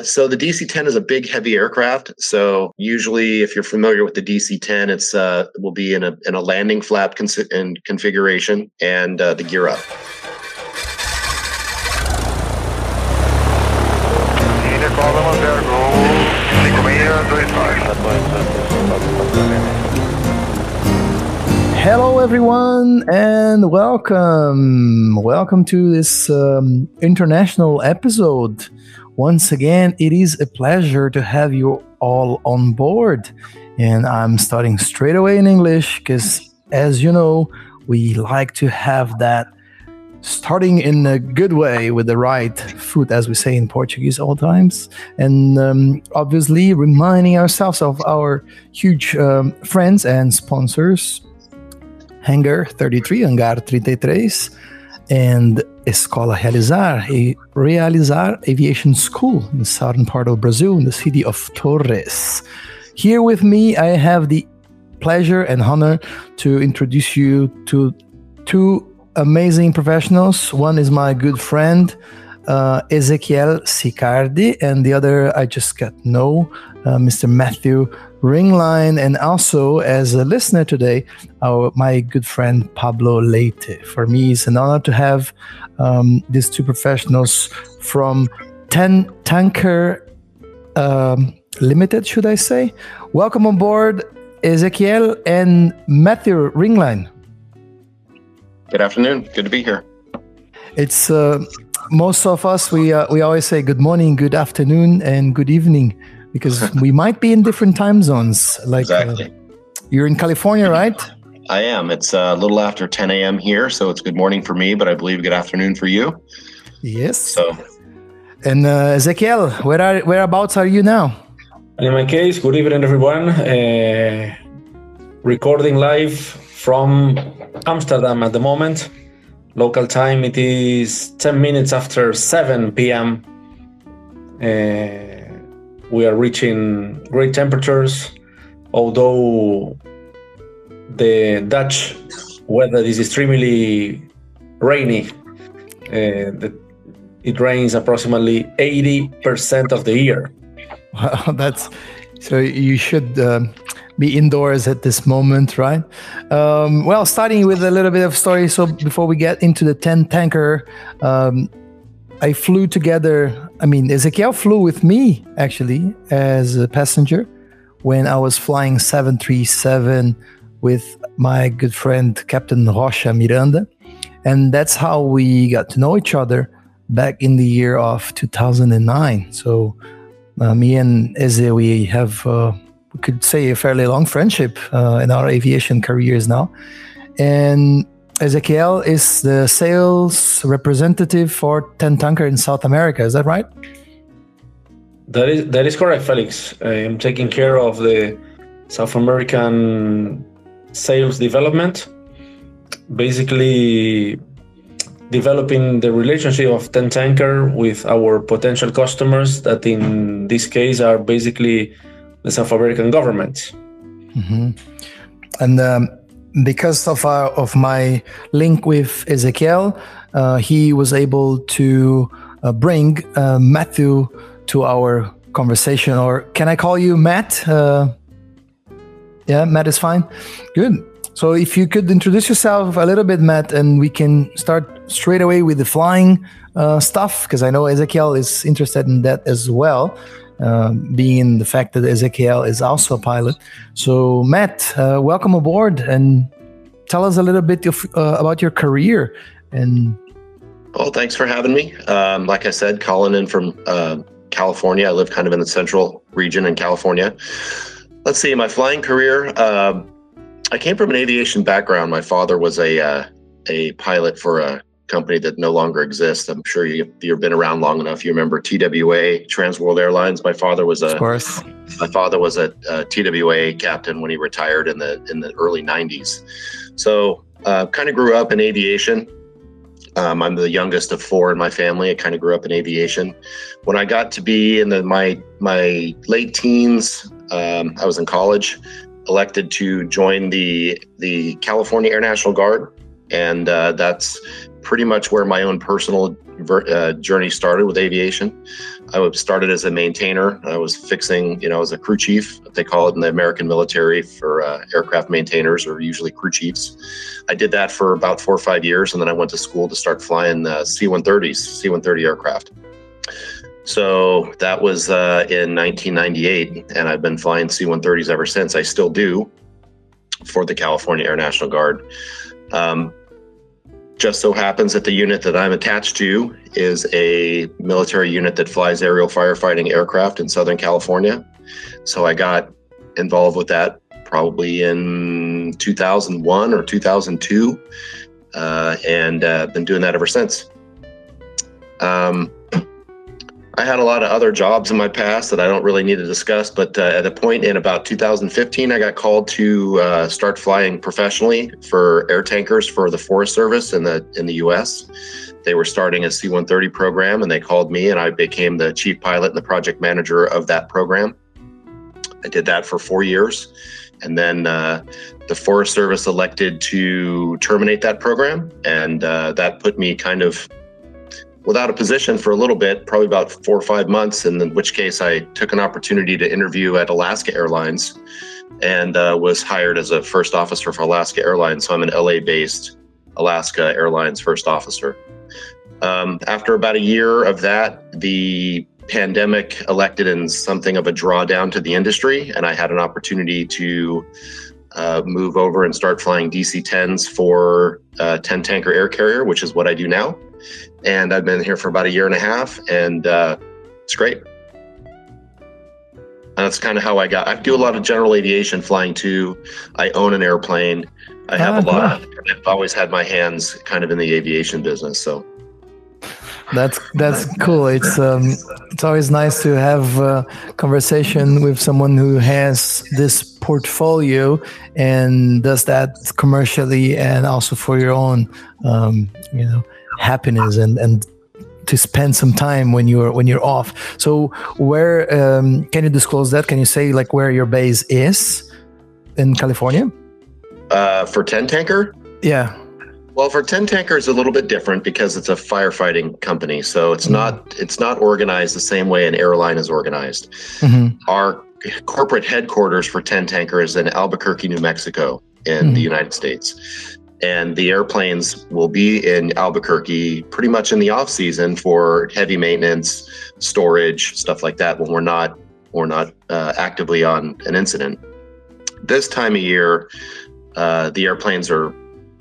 So the DC-10 is a big, heavy aircraft. So usually, if you're familiar with the DC-10, it's uh, will be in a in a landing flap cons- in configuration and uh, the gear up. Hello, everyone, and welcome. Welcome to this um, international episode. Once again, it is a pleasure to have you all on board. And I'm starting straight away in English because, as you know, we like to have that starting in a good way with the right foot, as we say in Portuguese all times. And um, obviously, reminding ourselves of our huge um, friends and sponsors Hangar 33, Hangar 33, and Escola Realizar, a Realizar Aviation School in the southern part of Brazil, in the city of Torres. Here with me, I have the pleasure and honor to introduce you to two amazing professionals. One is my good friend, uh, Ezequiel Sicardi, and the other I just got no, uh, Mr. Matthew Ringline, and also as a listener today, our, my good friend Pablo Leite. For me, it's an honor to have um, these two professionals from Ten Tanker um, Limited, should I say? Welcome on board, Ezekiel and Matthew Ringline. Good afternoon. Good to be here. It's uh, most of us. We uh, we always say good morning, good afternoon, and good evening because we might be in different time zones. Like uh, you're in California, right? I am. It's a little after 10 a.m. here, so it's good morning for me, but I believe good afternoon for you. Yes. So And uh, Ezequiel, where are whereabouts are you now? In my case, good evening, everyone. Uh, recording live from Amsterdam at the moment. Local time, it is 10 minutes after 7 p.m. Uh, we are reaching great temperatures, although the Dutch weather is extremely rainy. Uh, the, it rains approximately 80% of the year. Wow, that's so you should um, be indoors at this moment, right? Um, well, starting with a little bit of story. So before we get into the 10 tanker, um, I flew together. I mean, Ezekiel flew with me actually as a passenger when I was flying 737 with my good friend Captain Rocha Miranda. And that's how we got to know each other back in the year of 2009. So uh, me and Eze, we have, uh, we could say, a fairly long friendship uh, in our aviation careers now. And Ezekiel is the sales representative for Ten Tanker in South America. Is that right? That is that is correct, Felix. I am taking care of the South American sales development, basically developing the relationship of Ten Tanker with our potential customers that in this case are basically the South American government. Mm-hmm. And um, because of our, of my link with Ezekiel, uh, he was able to uh, bring uh, Matthew to our conversation. Or can I call you Matt? Uh, yeah, Matt is fine. Good. So if you could introduce yourself a little bit, Matt, and we can start straight away with the flying uh, stuff, because I know Ezekiel is interested in that as well, uh, being the fact that Ezekiel is also a pilot. So, Matt, uh, welcome aboard and tell us a little bit of, uh, about your career. And Well, thanks for having me. Um, like I said, calling in from uh, California. I live kind of in the central region in California. Let's see, my flying career. Uh, I came from an aviation background. My father was a uh, a pilot for a company that no longer exists. I'm sure you, you've been around long enough. You remember TWA, Trans World Airlines. My father was a of course, my father was a, a TWA captain when he retired in the in the early '90s. So, uh, kind of grew up in aviation. Um, I'm the youngest of four in my family. I kind of grew up in aviation. When I got to be in the, my my late teens, um, I was in college. Elected to join the the California Air National Guard, and uh, that's pretty much where my own personal uh, journey started with aviation. I started as a maintainer. I was fixing, you know, as a crew chief. They call it in the American military for uh, aircraft maintainers, or usually crew chiefs. I did that for about four or five years, and then I went to school to start flying uh, C-130s, C-130 aircraft. So that was uh, in 1998, and I've been flying C-130s ever since. I still do for the California Air National Guard. Um, just so happens that the unit that I'm attached to is a military unit that flies aerial firefighting aircraft in Southern California. So I got involved with that probably in 2001 or 2002, uh, and uh, been doing that ever since. Um, I had a lot of other jobs in my past that I don't really need to discuss, but uh, at a point in about 2015, I got called to uh, start flying professionally for air tankers for the Forest Service in the in the U.S. They were starting a C-130 program, and they called me, and I became the chief pilot and the project manager of that program. I did that for four years, and then uh, the Forest Service elected to terminate that program, and uh, that put me kind of without a position for a little bit, probably about four or five months, and in which case I took an opportunity to interview at Alaska Airlines and uh, was hired as a first officer for Alaska Airlines. So I'm an LA based Alaska Airlines first officer. Um, after about a year of that, the pandemic elected in something of a drawdown to the industry, and I had an opportunity to uh, move over and start flying DC 10s for uh, 10 tanker air carrier, which is what I do now and I've been here for about a year and a half, and uh, it's great. And that's kind of how I got. I do a lot of general aviation flying too. I own an airplane. I have ah, a lot. Of, I've always had my hands kind of in the aviation business, so. That's that's cool. It's um, it's always nice to have a conversation with someone who has this portfolio and does that commercially and also for your own, um, you know, happiness and and to spend some time when you're when you're off. So where um, can you disclose that? Can you say like where your base is in California? Uh, for ten tanker. Yeah. Well, for ten tanker is a little bit different because it's a firefighting company, so it's mm-hmm. not it's not organized the same way an airline is organized. Mm-hmm. Our corporate headquarters for ten tanker is in Albuquerque, New Mexico, in mm-hmm. the United States and the airplanes will be in Albuquerque pretty much in the off season for heavy maintenance, storage, stuff like that. When we're not we're not uh, actively on an incident. This time of year, uh, the airplanes are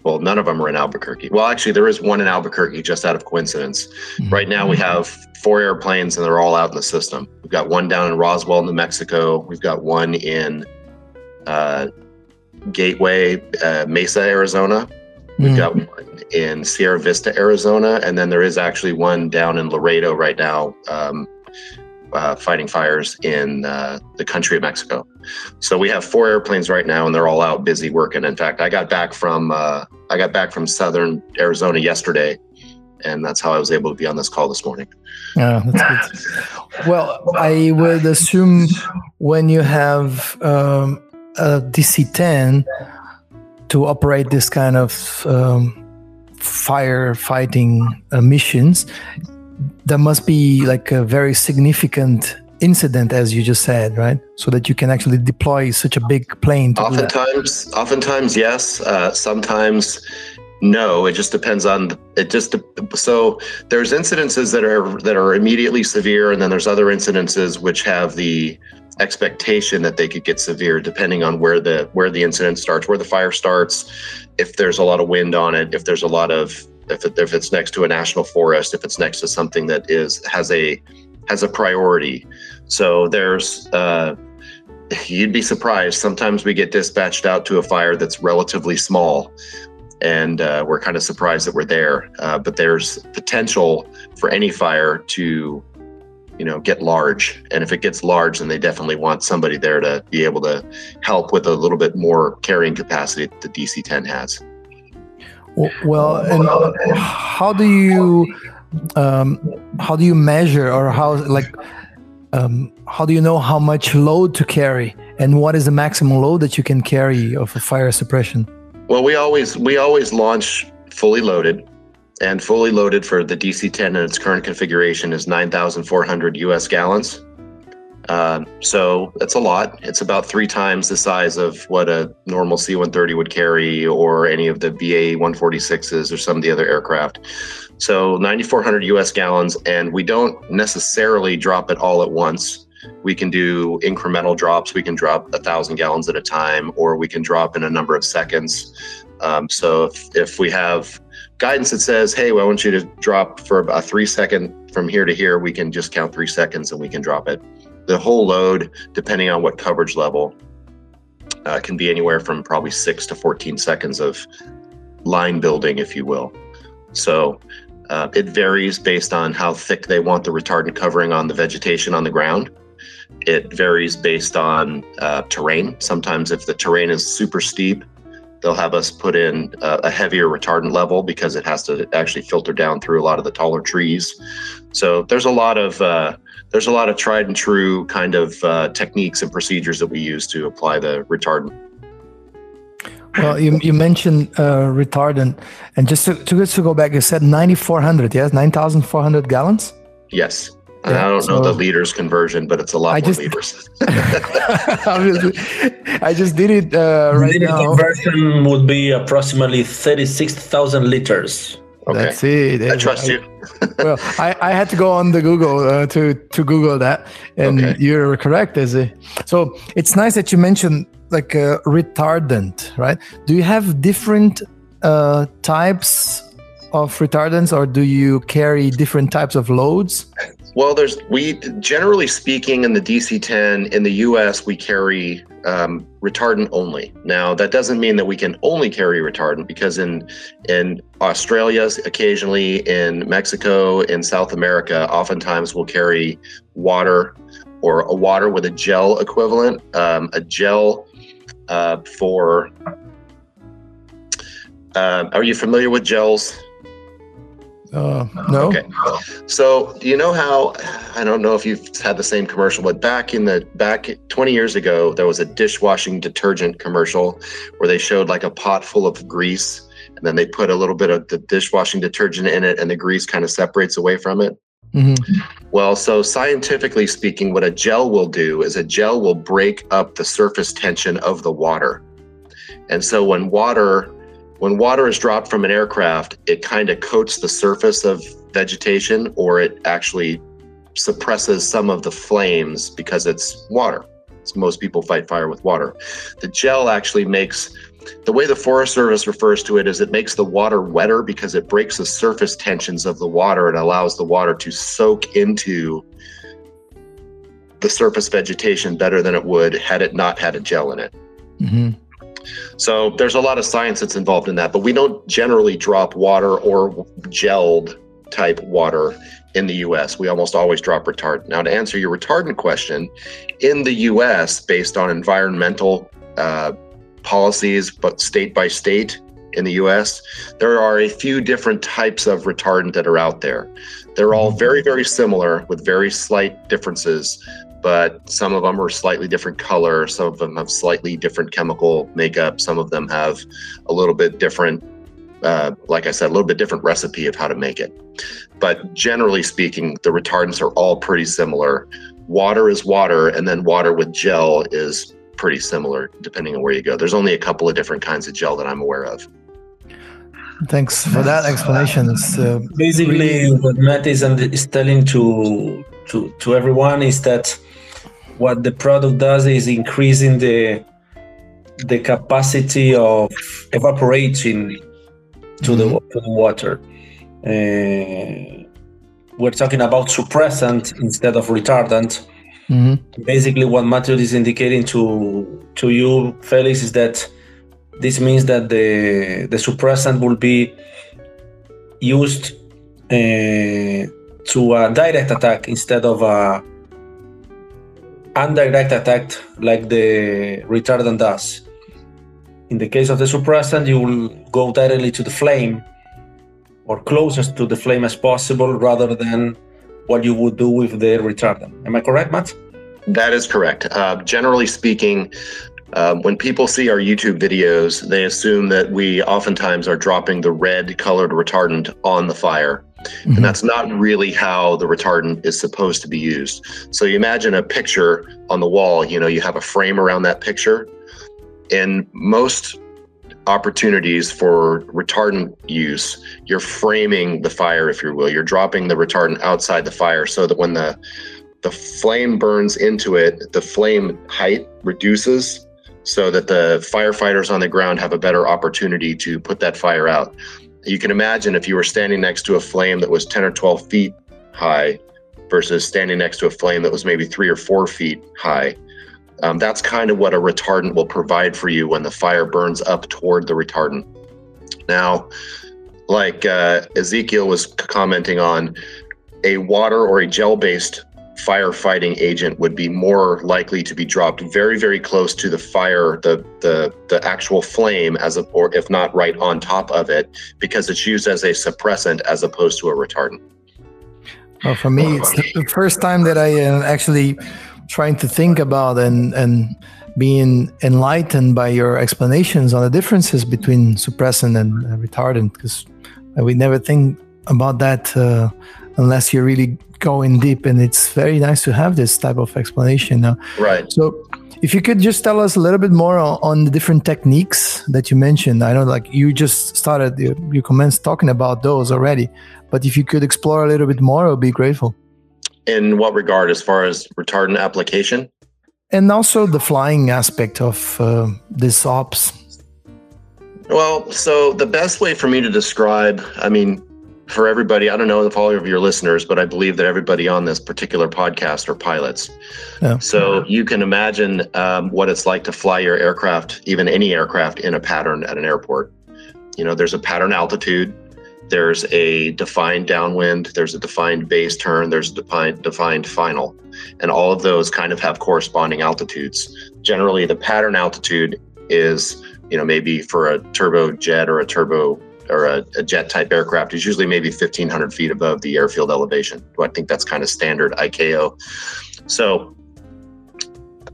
well, none of them are in Albuquerque. Well, actually, there is one in Albuquerque just out of coincidence. Mm-hmm. Right now, we have four airplanes and they're all out in the system. We've got one down in Roswell, New Mexico. We've got one in uh, Gateway, uh, Mesa, Arizona. We've mm. got one in Sierra Vista, Arizona, and then there is actually one down in Laredo right now, um, uh, fighting fires in uh, the country of Mexico. So we have four airplanes right now, and they're all out busy working. In fact, I got back from uh, I got back from Southern Arizona yesterday, and that's how I was able to be on this call this morning. Yeah, that's good. well, I would assume when you have um, a DC-10 to operate this kind of um, firefighting uh, missions, there must be like a very significant incident, as you just said, right? So that you can actually deploy such a big plane. oftentimes, oftentimes, yes. Uh, sometimes, no. It just depends on it. Just so there's incidences that are that are immediately severe, and then there's other incidences which have the expectation that they could get severe depending on where the where the incident starts where the fire starts if there's a lot of wind on it if there's a lot of if, it, if it's next to a national forest if it's next to something that is has a has a priority. So there's uh, you'd be surprised. Sometimes we get dispatched out to a fire that's relatively small and uh, we're kind of surprised that we're there. Uh, but there's potential for any fire to you know get large. And if it gets large then they definitely want somebody there to be able to help with a little bit more carrying capacity that the dc-10 has well and how do you um, how do you measure or how like um, how do you know how much load to carry and what is the maximum load that you can carry of a fire suppression well we always we always launch fully loaded and fully loaded for the DC-10 in its current configuration is 9,400 US gallons. Um, so that's a lot. It's about three times the size of what a normal C-130 would carry, or any of the BA-146s, or some of the other aircraft. So 9,400 US gallons, and we don't necessarily drop it all at once. We can do incremental drops. We can drop a thousand gallons at a time, or we can drop in a number of seconds. Um, so if, if we have guidance that says, hey, well, I want you to drop for a three second from here to here, we can just count three seconds and we can drop it. The whole load, depending on what coverage level, uh, can be anywhere from probably six to 14 seconds of line building, if you will. So uh, it varies based on how thick they want the retardant covering on the vegetation on the ground. It varies based on uh, terrain. Sometimes, if the terrain is super steep, they'll have us put in a, a, heavier retardant level because it has to actually filter down through a lot of the taller trees. So there's a lot of uh, there's a lot of tried and true kind of uh, techniques and procedures that we use to apply the retardant. Well, you, you mentioned uh, retardant, and just to, to, to go back, you said 9,400, yes, 9,400 gallons. Yes. Yeah, I don't so know the liters conversion, but it's a lot I more just, liters. I just did it uh, right the now. conversion would be approximately 36,000 liters. Okay. That's it. I trust you. well, I, I had to go on the Google uh, to to Google that, and okay. you're correct, Izzy. So it's nice that you mentioned like a retardant, right? Do you have different uh, types of retardants, or do you carry different types of loads? Well, there's we generally speaking in the DC-10 in the U.S. we carry um, retardant only. Now that doesn't mean that we can only carry retardant because in in Australia, occasionally in Mexico, in South America, oftentimes we'll carry water or a water with a gel equivalent, um, a gel uh, for. Uh, are you familiar with gels? Uh, no. Okay. So, you know how? I don't know if you've had the same commercial, but back in the back 20 years ago, there was a dishwashing detergent commercial where they showed like a pot full of grease, and then they put a little bit of the dishwashing detergent in it, and the grease kind of separates away from it. Mm-hmm. Well, so scientifically speaking, what a gel will do is a gel will break up the surface tension of the water. And so when water when water is dropped from an aircraft, it kind of coats the surface of vegetation or it actually suppresses some of the flames because it's water. So most people fight fire with water. The gel actually makes the way the Forest Service refers to it is it makes the water wetter because it breaks the surface tensions of the water and allows the water to soak into the surface vegetation better than it would had it not had a gel in it. Mm-hmm. So there's a lot of science that's involved in that, but we don't generally drop water or gelled type water in the US. We almost always drop retardant. Now, to answer your retardant question, in the US, based on environmental uh, policies, but state by state in the US, there are a few different types of retardant that are out there. They're all very, very similar with very slight differences but some of them are slightly different color. Some of them have slightly different chemical makeup. Some of them have a little bit different, uh, like I said, a little bit different recipe of how to make it. But generally speaking, the retardants are all pretty similar. Water is water, and then water with gel is pretty similar depending on where you go. There's only a couple of different kinds of gel that I'm aware of. Thanks for that explanation. Uh, Basically, really... what Matt is, is telling to to to everyone is that what the product does is increasing the the capacity of evaporating to the mm-hmm. to the water. Uh, we're talking about suppressant instead of retardant. Mm-hmm. Basically, what Matthew is indicating to to you, Felix, is that this means that the the suppressant will be used uh, to a direct attack instead of a indirect attack like the retardant does. In the case of the suppressant, you will go directly to the flame or closest to the flame as possible rather than what you would do with the retardant. Am I correct, Matt? That is correct. Uh, generally speaking, Um, when people see our YouTube videos, they assume that we oftentimes are dropping the red colored retardant on the fire. Mm-hmm. And that's not really how the retardant is supposed to be used. So you imagine a picture on the wall, you know, you have a frame around that picture. In most opportunities for retardant use, you're framing the fire, if you will. You're dropping the retardant outside the fire so that when the the flame burns into it, the flame height reduces so that the firefighters on the ground have a better opportunity to put that fire out. You can imagine if you were standing next to a flame that was 10 or 12 feet high versus standing next to a flame that was maybe three or four feet high. Um, that's kind of what a retardant will provide for you when the fire burns up toward the retardant. Now, like uh, Ezekiel was commenting on, a water or a gel based firefighting agent would be more likely to be dropped very very close to the fire the the the actual flame as a or if not right on top of it because it's used as a suppressant as opposed to a retardant. Well for me it's the first time that i am actually trying to think about and and being enlightened by your explanations on the differences between suppressant and retardant because we never think about that uh, unless you're really going deep and it's very nice to have this type of explanation now right. So if you could just tell us a little bit more on, on the different techniques that you mentioned. I know like you just started you, you commenced talking about those already but if you could explore a little bit more i would be grateful. In what regard as far as retardant application? And also the flying aspect of uh, this ops. Well so the best way for me to describe i mean for everybody, I don't know if all of your listeners, but I believe that everybody on this particular podcast are pilots. Yeah. So you can imagine um, what it's like to fly your aircraft, even any aircraft, in a pattern at an airport. You know, there's a pattern altitude, there's a defined downwind, there's a defined base turn, there's a defined defined final, and all of those kind of have corresponding altitudes. Generally, the pattern altitude is you know maybe for a turbojet or a turbo or a, a, jet type aircraft is usually maybe 1500 feet above the airfield elevation. I think that's kind of standard ICAO. So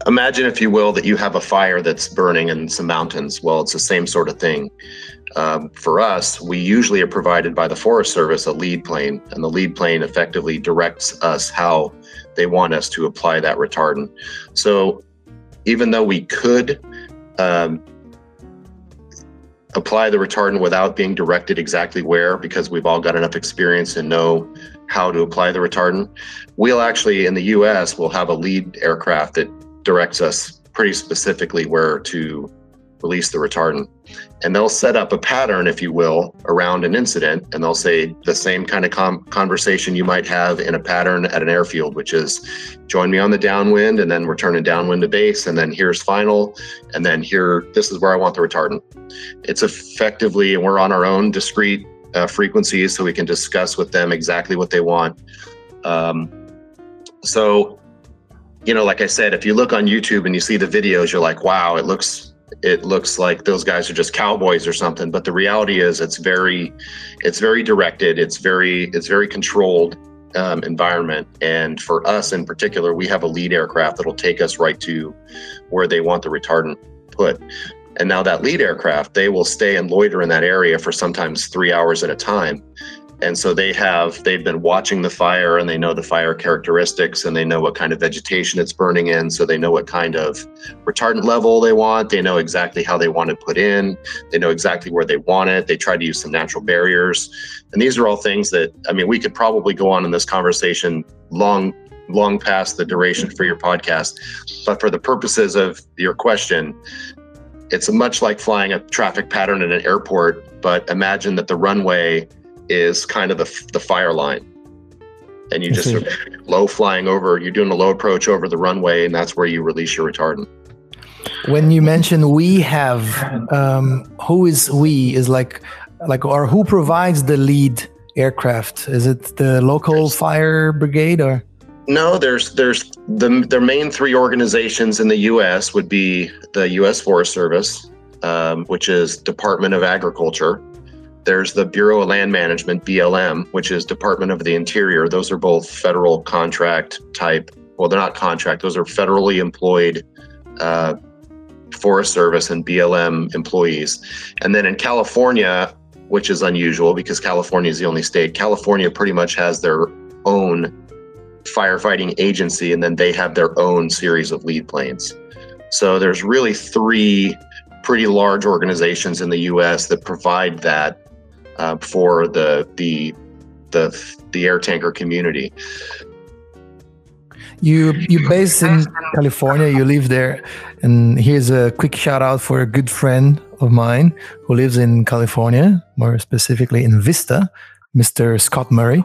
imagine, if you will, that you have a fire that's burning in some mountains. Well, it's the same sort of thing. Um, for us, we usually are provided by the Forest Service a lead plane, and the lead plane effectively directs us how they want us to apply that retardant. So even though we could um, apply the retardant without being directed exactly where because we've all got enough experience and know how to apply the retardant. We'll actually, in the US, we'll have a lead aircraft that directs us pretty specifically where to release the retardant. And they'll set up a pattern, if you will, around an incident. And they'll say the same kind of com- conversation you might have in a pattern at an airfield, which is join me on the downwind, and then we're turning downwind to base, and then here's final, and then here, this is where I want the retardant. It's effectively, and we're on our own discrete uh, frequencies, so we can discuss with them exactly what they want. Um, so, you know, like I said, if you look on YouTube and you see the videos, you're like, wow, it looks it looks like those guys are just cowboys or something but the reality is it's very it's very directed it's very it's very controlled um, environment. And for us in particular we have a lead aircraft that'll take us right to where they want the retardant put. And now that lead aircraft they will stay and loiter in that area for sometimes three hours at a time and so they have they've been watching the fire and they know the fire characteristics and they know what kind of vegetation it's burning in. So they know what kind of retardant level they want. They know exactly how they want it put in. They know exactly where they want it. They try to use some natural barriers. And these are all things that i mean we could probably go on in this conversation long long past the duration for your podcast. But for the purposes of your question it's much like flying a traffic pattern in an airport but imagine that the runway is kind of the, the fire line. And you just sort of low flying over, you're doing a low approach over the runway, and that's where you release your retardant. When you mention we have, um, who is we is like, like, or who provides the lead aircraft? Is it the local fire brigade or? No, there's there's the their main three organizations in the U.S. would be the U.S. Forest Service, um, which is Department of Agriculture, there's the Bureau of Land Management, BLM, which is Department of the Interior. Those are both federal contract type. Well, they're not contract, those are federally employed uh, Forest Service and BLM employees. And then in California, which is unusual because California is the only state, California pretty much has their own firefighting agency and then they have their own series of lead planes. So there's really three pretty large organizations in the U.S. that provide that uh, for the the the the air tanker community. You you based in California. You live there, and here's a quick shout out for a good friend of mine who lives in California, more specifically in Vista, Mr. Scott Murray,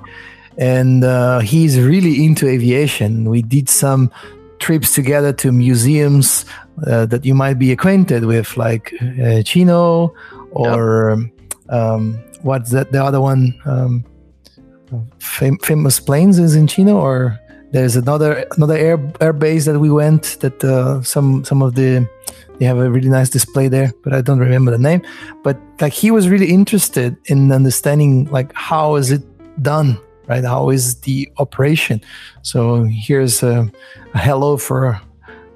and uh, he's really into aviation. We did some trips together to museums uh, that you might be acquainted with, like uh, Chino or yep. Um, what's that? The other one, um, fam- famous planes is in Chino or there's another another air air base that we went that uh, some some of the they have a really nice display there but i don't remember the name but like he was really interested in understanding like how is it done right how is the operation so here's a, a hello for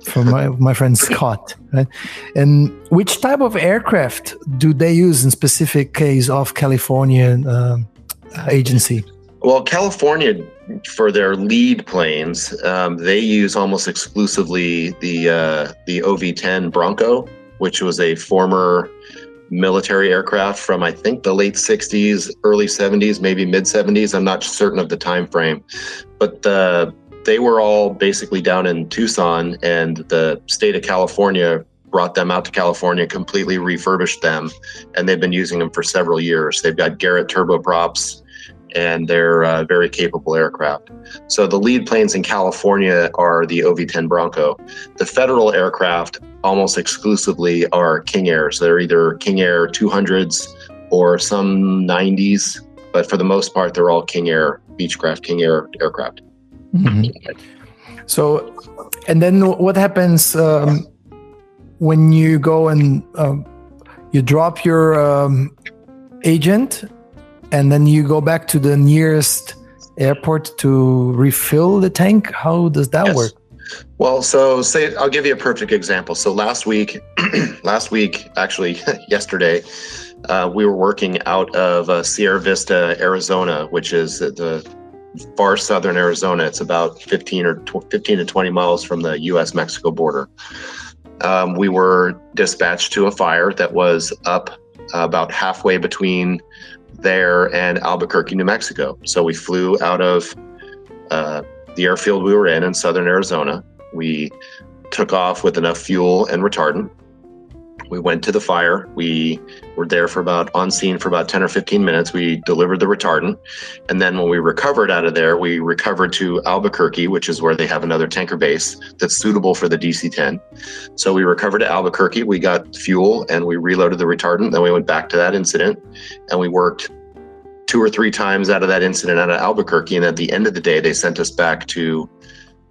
for my, my friend scott right? And which type of aircraft do they use in specific case of california uh, agency? Well california for their lead planes, um, they use almost exclusively the uh, the OV-10 Bronco, which was a former military aircraft from I think the late 60s, early 70s, maybe mid 70s. I'm not certain of the time frame, but uh, they were all basically down in Tucson, and the state of California brought them out to California, completely refurbished them, and they've been using them for several years. They've got Garrett turboprops and they're uh, very capable aircraft. So the lead planes in California are the OV-10 Bronco. The federal aircraft almost exclusively are King Airs. They're either King Air 200s or some 90s, but for the most part, they're all King Air Beechcraft, King Air aircraft. Mm-hmm. So, and then what happens um, when you go and um, you drop your um, agent and then you go back to the nearest airport to refill the tank how does that yes. work well so say i'll give you a perfect example so last week last week actually yesterday uh, we were working out of uh, sierra vista arizona which is the far southern arizona it's about 15 or 15 to 20 miles from the us mexico border um, we were dispatched to a fire that was up uh, about halfway between there and Albuquerque, New Mexico. So we flew out of uh, the airfield we were in in southern Arizona. We took off with enough fuel and retardant. We went to the fire. We were there for about on scene for about 10 or 15 minutes. We delivered the retardant. And then when we recovered out of there, we recovered to Albuquerque, which is where they have another tanker base that's suitable for the DC 10. So we recovered to Albuquerque. We got fuel and we reloaded the retardant. Then we went back to that incident and we worked two or three times out of that incident out of Albuquerque. And at the end of the day, they sent us back to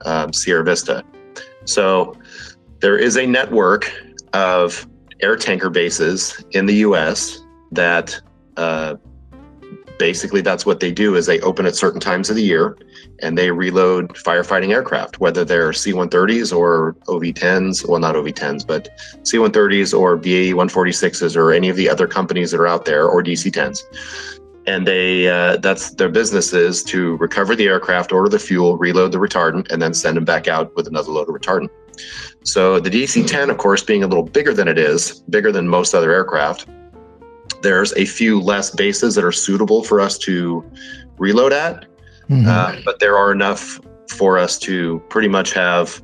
um, Sierra Vista. So there is a network of air tanker bases in the U.S. that uh, basically that's what they do is they open at certain times of the year and they reload firefighting aircraft, whether they're C-130s or OV-10s, well not OV-10s, but C-130s or BAE 146s or any of the other companies that are out there or DC-10s. And they uh, that's their business is to recover the aircraft, order the fuel, reload the retardant, and then send them back out with another load of retardant. So the DC 10, of course, being a little bigger than it is, bigger than most other aircraft, there's a few less bases that are suitable for us to reload at. Mm-hmm. Uh, but there are enough for us to pretty much have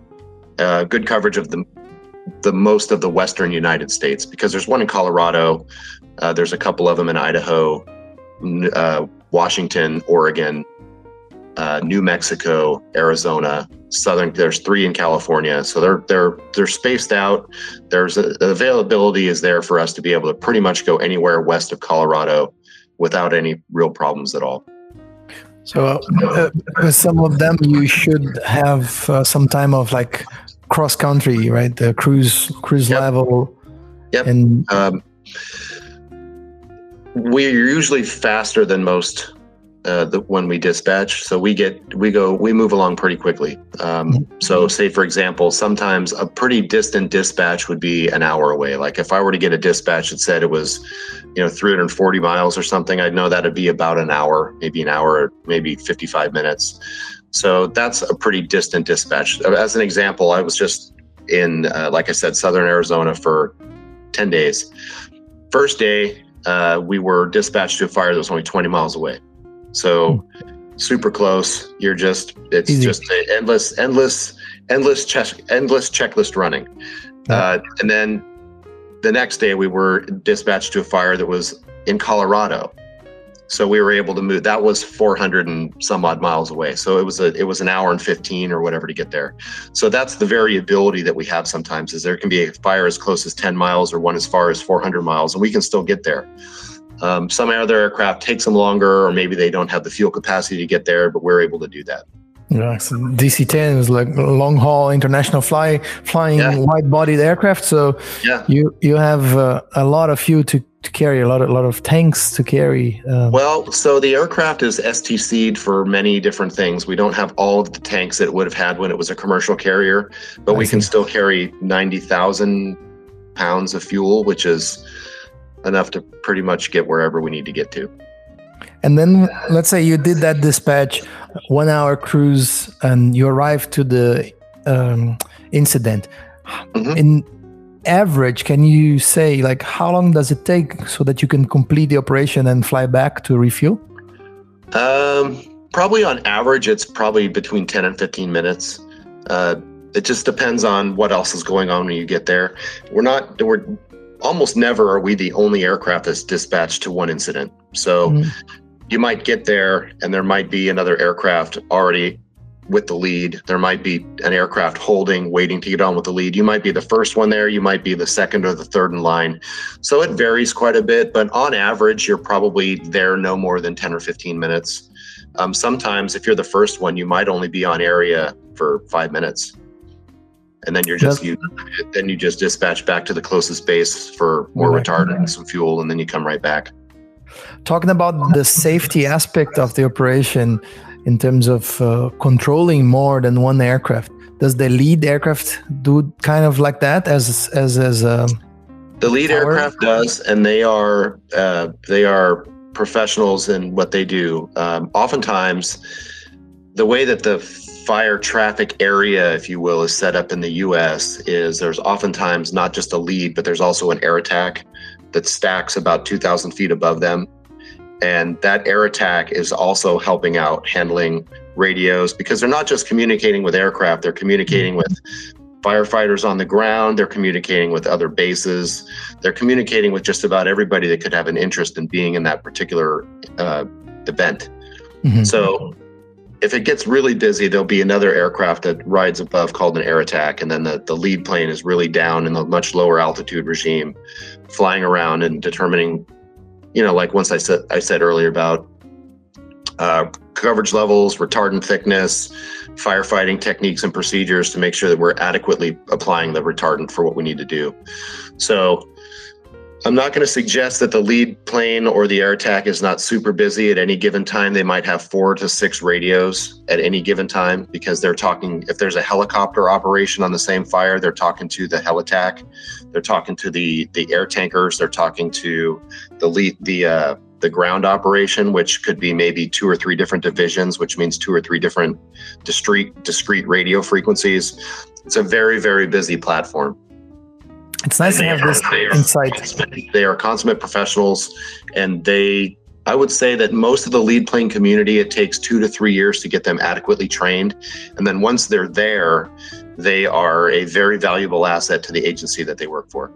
uh, good coverage of the the most of the western United States because there's one in Colorado, uh, there's a couple of them in Idaho, uh, Washington, Oregon, uh, New Mexico, Arizona, Southern. There's three in California, so they're they're they're spaced out. There's a, the availability is there for us to be able to pretty much go anywhere west of Colorado without any real problems at all. So, uh, some of them you should have uh, some time of like cross country, right? The cruise cruise yep. level. Yep. And um, we're usually faster than most uh, the, when we dispatch. So we get we go we move along pretty quickly. Um, so say for example, sometimes a pretty distant dispatch would be an hour away. Like if I were to get a dispatch that said it was, you know, 340 miles or something, I'd know that'd be about an hour, maybe an hour, maybe 55 minutes. So that's a pretty distant dispatch. As an example, I was just in, uh, like I said, southern Arizona for 10 days. First day, uh, we were dispatched to a fire that was only 20 miles away. So super close. You're just, it's Easy. just endless, endless, endless check, endless checklist running. Uh, and then the next day we were dispatched to a fire that was in Colorado. So we were able to move. That was 400 and some odd miles away. So it was a it was an hour and 15 or whatever to get there. So that's the variability that we have sometimes. Is there can be a fire as close as 10 miles or one as far as 400 miles, and we can still get there. Um, some other aircraft takes them longer, or maybe they don't have the fuel capacity to get there, but we're able to do that. Yeah, so DC-10 is like long haul international fly flying Yeah. wide bodied aircraft. So Yeah. you you have uh, a lot of fuel to, to carry, a lot of, lot of tanks to carry. Um, Well, so the aircraft is STC'd for many different things. We don't have all of the tanks that it would have had when it was a commercial carrier, but I we can still carry 90,000 pounds of fuel, which is enough to pretty much get wherever we need to get to. And then let's say you did that dispatch, one hour cruise, and you arrived to the um, incident. Mhm. In average, can you say like how long does it take so that you can complete the operation and fly back to refuel? Um, probably on average, it's probably between 10 and 15 minutes. Uh, it just depends on what else is going on when you get there. We're not, we're almost never are we the only aircraft that's dispatched to one incident. So Mhm. you might get there and there might be another aircraft already with the lead. There might be an aircraft holding, waiting to get on with the lead. You might be the first one there. You might be the second or the third in line. So it varies quite a bit, but on average, you're probably there no more than 10 or 15 minutes. Um, sometimes, if you're the first one, you might only be on area for five minutes, and then you're just you. Then you just dispatch back to the closest base for more Right. retardant and some fuel, and then you come right back. Talking about the safety aspect of the operation in terms of uh, controlling more than one aircraft, does the lead aircraft do kind of like that as as as um, The lead Tower? aircraft does, and they are uh, they are professionals in what they do. Um, oftentimes, the way that the fire traffic area, if you will, is set up in the U.S. is there's oftentimes not just a lead, but there's also an air attack that stacks about 2,000 feet above them, and that air attack is also helping out handling radios because they're not just communicating with aircraft; they're communicating with firefighters on the ground. They're communicating with other bases. They're communicating with just about everybody that could have an interest in being in that particular uh, event. mhm. So if it gets really busy, there'll be another aircraft that rides above called an air attack. And then the, the lead plane is really down in the much lower altitude regime, flying around and determining, you know, like once I said I said earlier about uh, coverage levels, retardant thickness, firefighting techniques and procedures to make sure that we're adequately applying the retardant for what we need to do. So I'm not going to suggest that the lead plane or the air attack is not super busy at any given time. They might have four to six radios at any given time because they're talking. If there's a helicopter operation on the same fire, they're talking to the helitack, they're talking to the the air tankers, they're talking to the lead the uh, the ground operation, which could be maybe two or three different divisions, which means two or three different discrete discrete radio frequencies. It's a very very busy platform. It's nice to have this they insight. They are consummate professionals, and they. I would say that most of the lead plane community, it takes two to three years to get them adequately trained, and then once they're there, they are a very valuable asset to the agency that they work for.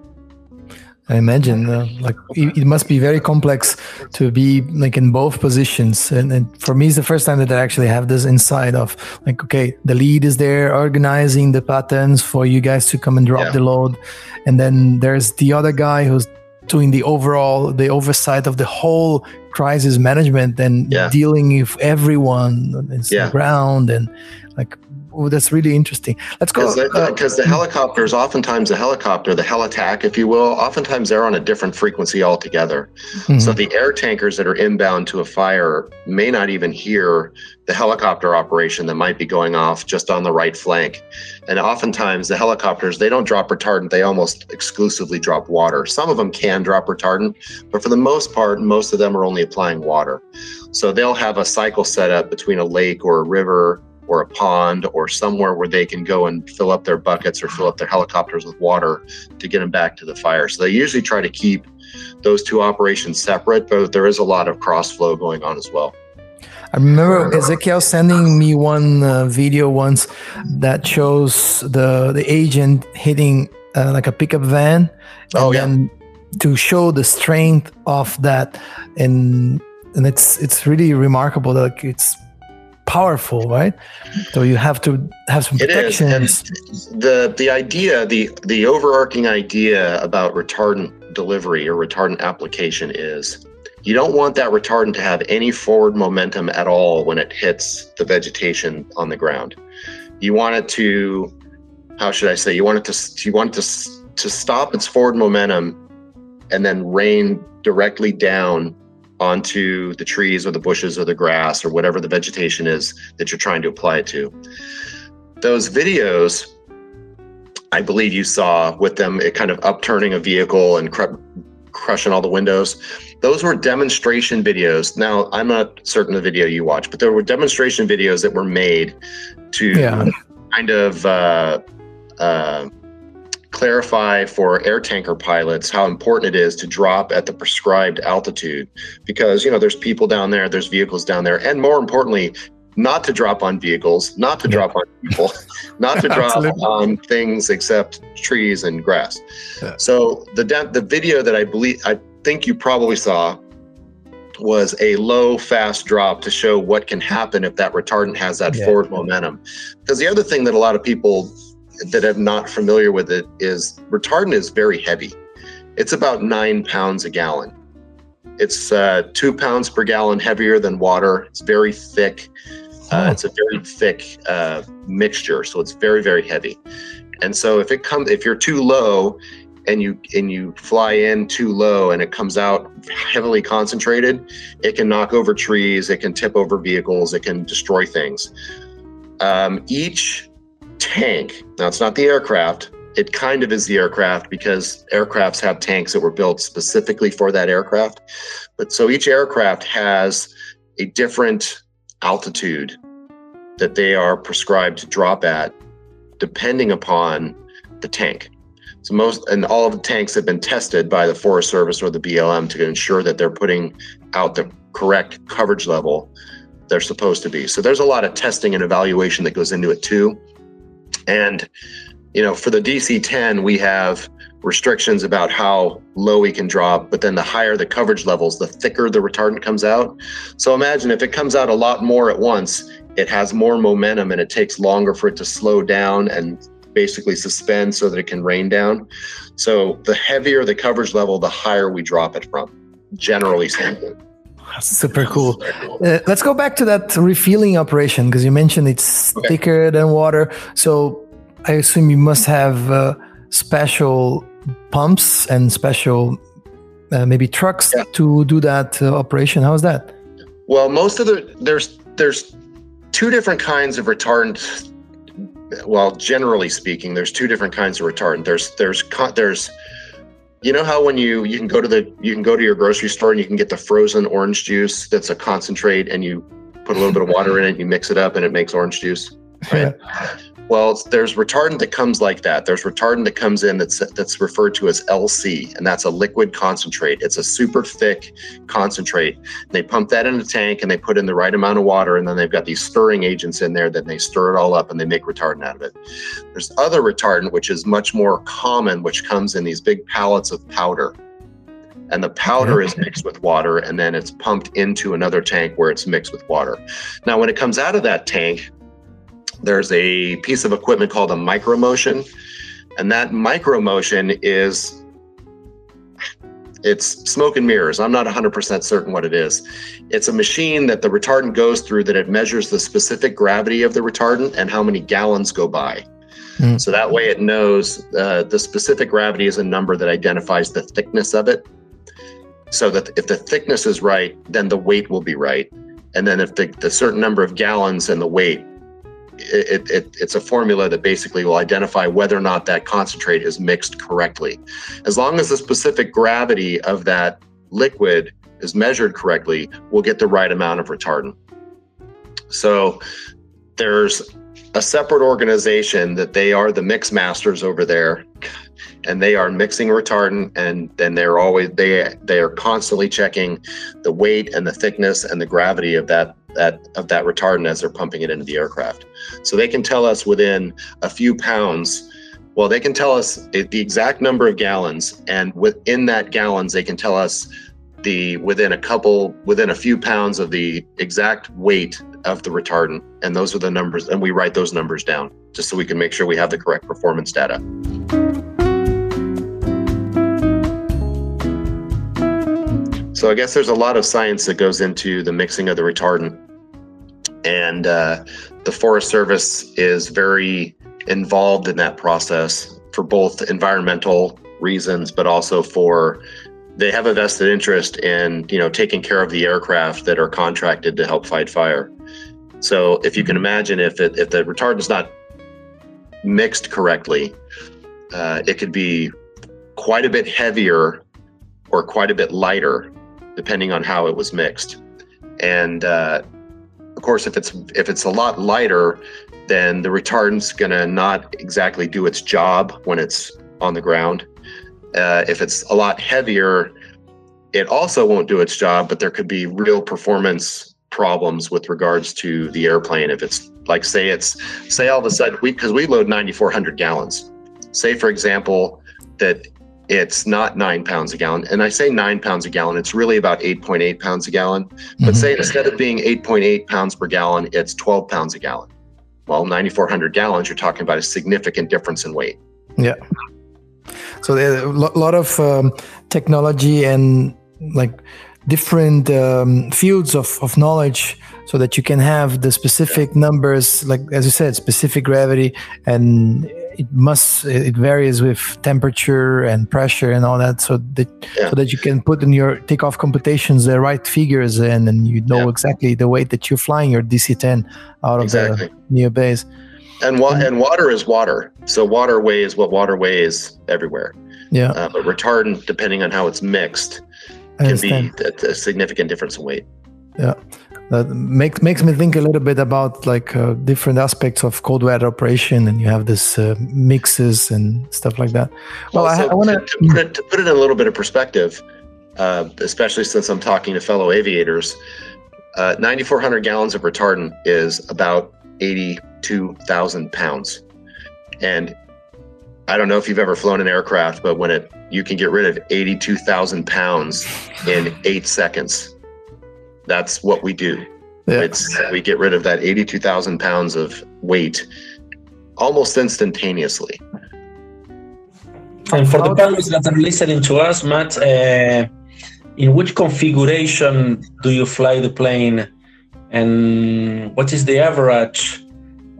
I imagine uh, like it, it must be very complex to be like in both positions. And, and for me, it's the first time that I actually have this inside of like, okay, the lead is there organizing the patterns for you guys to come and drop Yeah. the load, and then there's the other guy who's doing the overall the oversight of the whole crisis management and Yeah. dealing with everyone on the ground and like Oh, that's really interesting. Let's go. Because the, uh, the, helicopters, oftentimes the helicopter, the helitack, if you will, oftentimes they're on a different frequency altogether. Mm-hmm. So the air tankers that are inbound to a fire may not even hear the helicopter operation that might be going off just on the right flank. And oftentimes the helicopters, they don't drop retardant, they almost exclusively drop water. Some of them can drop retardant, but for the most part, most of them are only applying water. So they'll have a cycle set up between a lake or a river or a pond or somewhere where they can go and fill up their buckets or fill up their helicopters with water to get them back to the fire. So they usually try to keep those two operations separate, but there is a lot of cross flow going on as well. I remember Ezekiel sending me one uh, video once that shows the the agent hitting uh, like a pickup van, oh, yeah. to show the strength of that, and and it's it's really remarkable. Like it's powerful, right? So you have to have some protections. the the idea, the the overarching idea about retardant delivery or retardant application is you don't want that retardant to have any forward momentum at all when it hits the vegetation on the ground. You want it to how should I say? You want it to you want it to to stop its forward momentum and then rain directly down onto the trees or the bushes or the grass or whatever the vegetation is that you're trying to apply it to. Those videos, I believe you saw with them, it kind of upturning a vehicle and cr- crushing all the windows. Those were demonstration videos. Now, I'm not certain the video you watched, but there were demonstration videos that were made to yeah. kind of uh, uh, clarify for air tanker pilots how important it is to drop at the prescribed altitude because you know there's people down there there's vehicles down there and more importantly not to drop on vehicles not to yeah. drop on people not to drop on things except trees and grass yeah. so the the video that i believe i think you probably saw was a low fast drop to show what can happen if that retardant has that yeah. forward momentum because the other thing that a lot of people that are not familiar with it is retardant is very heavy. It's about nine pounds a gallon. It's uh, two pounds per gallon heavier than water. It's very thick. Uh. It's a very thick uh, mixture, so it's very very heavy. And so if it comes, if you're too low, and you and you fly in too low and it comes out heavily concentrated, it can knock over trees, it can tip over vehicles, it can destroy things. Um, each tank. Now, it's not the aircraft. It kind of is the aircraft because aircrafts have tanks that were built specifically for that aircraft. But so each aircraft has a different altitude that they are prescribed to drop at depending upon the tank. So most and all of the tanks have been tested by the Forest Service or the BLM to ensure that they're putting out the correct coverage level they're supposed to be. So there's a lot of testing and evaluation that goes into it too. And, you know, for the DC 10, we have restrictions about how low we can drop, but then the higher the coverage levels, the thicker the retardant comes out. So imagine if it comes out a lot more at once, it has more momentum and it takes longer for it to slow down and basically suspend so that it can rain down. So the heavier the coverage level, the higher we drop it from, generally speaking. Super cool. Uh, let's go back to that refueling operation because you mentioned it's okay. thicker than water. So I assume you must have uh, special pumps and special uh, maybe trucks yeah. to do that uh, operation. How's that? Well, most of the there's there's two different kinds of retardant. Well, generally speaking, there's two different kinds of retardant. There's there's there's you know how when you you can go to the you can go to your grocery store and you can get the frozen orange juice that's a concentrate and you put a little bit of water in it, and you mix it up and it makes orange juice, right? Well, there's retardant that comes like that. There's retardant that comes in that's that's referred to as LC, and that's a liquid concentrate. It's a super thick concentrate. They pump that in a tank and they put in the right amount of water, and then they've got these stirring agents in there that they stir it all up and they make retardant out of it. There's other retardant which is much more common, which comes in these big pallets of powder. And the powder is mixed with water, and then it's pumped into another tank where it's mixed with water. Now, when it comes out of that tank, there's a piece of equipment called a micromotion. And that micromotion is it's smoke and mirrors. I'm not 100% certain what it is. It's a machine that the retardant goes through that it measures the specific gravity of the retardant and how many gallons go by. Mm. So that way it knows uh, the specific gravity is a number that identifies the thickness of it. So that if the thickness is right, then the weight will be right. And then if the, the certain number of gallons and the weight it, it, it's a formula that basically will identify whether or not that concentrate is mixed correctly. As long as the specific gravity of that liquid is measured correctly, we'll get the right amount of retardant. So there's a separate organization that they are the mix masters over there and they are mixing retardant and then they're always they they are constantly checking the weight and the thickness and the gravity of that that of that retardant as they're pumping it into the aircraft. So they can tell us within a few pounds. Well they can tell us the exact number of gallons and within that gallons they can tell us the within a couple within a few pounds of the exact weight of the retardant. And those are the numbers and we write those numbers down just so we can make sure we have the correct performance data So I guess there's a lot of science that goes into the mixing of the retardant, and uh, the Forest Service is very involved in that process for both environmental reasons, but also for they have a vested interest in you know taking care of the aircraft that are contracted to help fight fire. So if you can imagine, if it, if the retardant is not mixed correctly, uh, it could be quite a bit heavier or quite a bit lighter depending on how it was mixed. And uh, of course, if it's if it's a lot lighter, then the retardant's gonna not exactly do its job when it's on the ground. Uh, if it's a lot heavier, it also won't do its job, but there could be real performance problems with regards to the airplane. If it's like, say, it's say all of a sudden we because we load 9,400 gallons. Say, for example, that it's not nine pounds a gallon. And I say nine pounds a gallon, it's really about 8.8 pounds a gallon. But mm-hmm. say instead of being 8.8 pounds per gallon, it's 12 pounds a gallon. Well, 9,400 gallons, you're talking about a significant difference in weight. Yeah. So there's a lot of um, technology and like different um, fields of, of knowledge so that you can have the specific numbers, like as you said, specific gravity and it must it varies with temperature and pressure and all that so that yeah. so that you can put in your takeoff computations the right figures in and you know yeah. exactly the weight that you're flying your dc-10 out of exactly. the near base. And, wa- and water is water. So water weighs what water weighs everywhere. Yeah. Uh, but retardant depending on how it's mixed can be a, a significant difference in weight. Yeah that makes makes me think a little bit about like uh, different aspects of cold weather operation, and you have this uh, mixes and stuff like that. Well, well I, I want to put it to put it in a little bit of perspective, uh, especially since I'm talking to fellow aviators. Uh, 9,400 gallons of retardant is about 82,000 pounds, and I don't know if you've ever flown an aircraft, but when it you can get rid of 82,000 pounds in eight seconds that's what we do. Yeah. It's we get rid of that 82,000 pounds of weight almost instantaneously. And for the pilots that are listening to us, Matt, uh, in which configuration do you fly the plane, and what is the average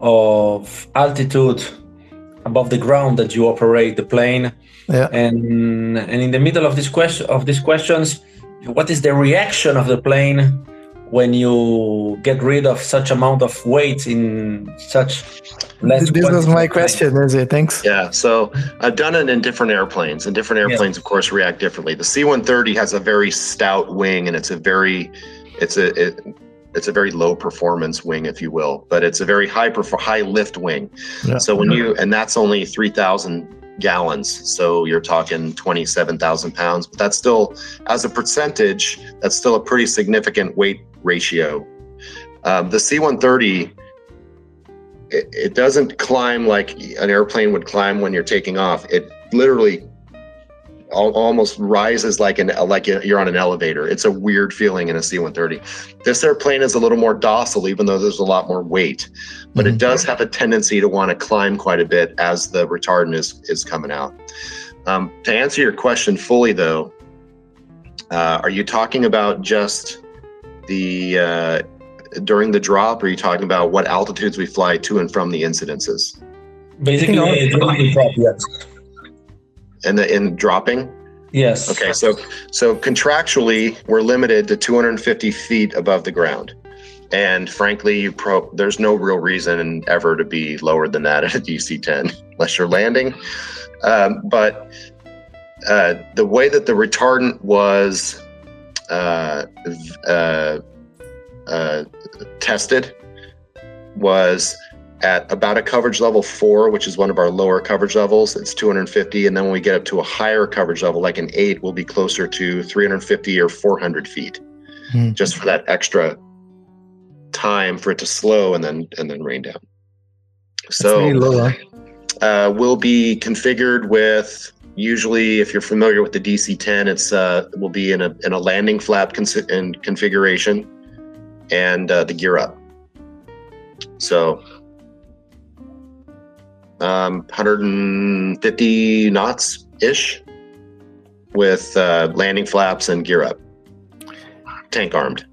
of altitude above the ground that you operate the plane? Yeah. And and in the middle of this question of these questions, what is the reaction of the plane when you get rid of such amount of weight in such less this was my question is it thanks. Yeah so i've done it in different airplanes and different airplanes yeah. of course react differently. The c-130 has a very stout wing and it's a very it's a it, it's a very low performance wing if you will but it's a very high perf- high lift wing. Yeah. so when you and that's only 3000 gallons. So you're talking 27,000 pounds, but that's still, as a percentage, that's still a pretty significant weight ratio. Um, the C 130, it, it doesn't climb like an airplane would climb when you're taking off. It literally almost rises like an like you're on an elevator. It's a weird feeling in a C-130. This airplane is a little more docile, even though there's a lot more weight, but mm-hmm. it does have a tendency to want to climb quite a bit as the retardant is is coming out. Um, to answer your question fully, though, Uh, are you talking about just the uh, during the drop? Or are you talking about what altitudes we fly to and from the incidences? Basically, during the drop, yes. And the in dropping? Yes. Okay, so so contractually, we're limited to 250 feet above the ground, and frankly, you pro there's no real reason ever to be lower than that at a DC-10 unless you're landing. Um, but uh, the way that the retardant was uh, uh, uh, tested was at about a coverage level four, which is one of our lower coverage levels. It's 250. And then when we get up to a higher coverage level, like an eight, we'll be closer to 350 or 400 feet, mm. just for that extra time for it to slow and then and then rain down. So uh, will be configured with usually if you're familiar with the DC-10, it's uh, will be in a in a landing flap in configuration and uh, the gear up. So um, 150 knots ish with uh, landing flaps and gear up, tank armed.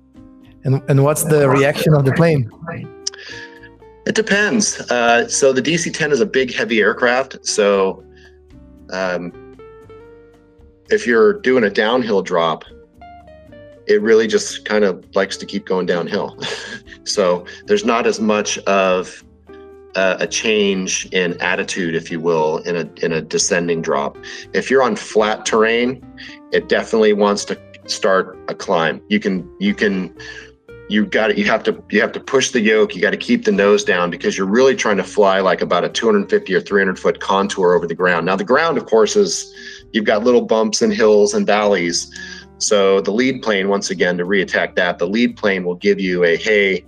And, and what's the reaction of the plane? It depends. Uh, so the DC 10 is a big, heavy aircraft. So um, if you're doing a downhill drop, it really just kind of likes to keep going downhill. so there's not as much of a, change in attitude, if you will, in a in a descending drop. If you're on flat terrain, it definitely wants to start a climb. You can you can you got it. you have to you have to push the yoke. You got to keep the nose down because you're really trying to fly like about a 250 or 300 foot contour over the ground. Now the ground, of course, is you've got little bumps and hills and valleys. So the lead plane, once again, to reattack that, the lead plane will give you a hey,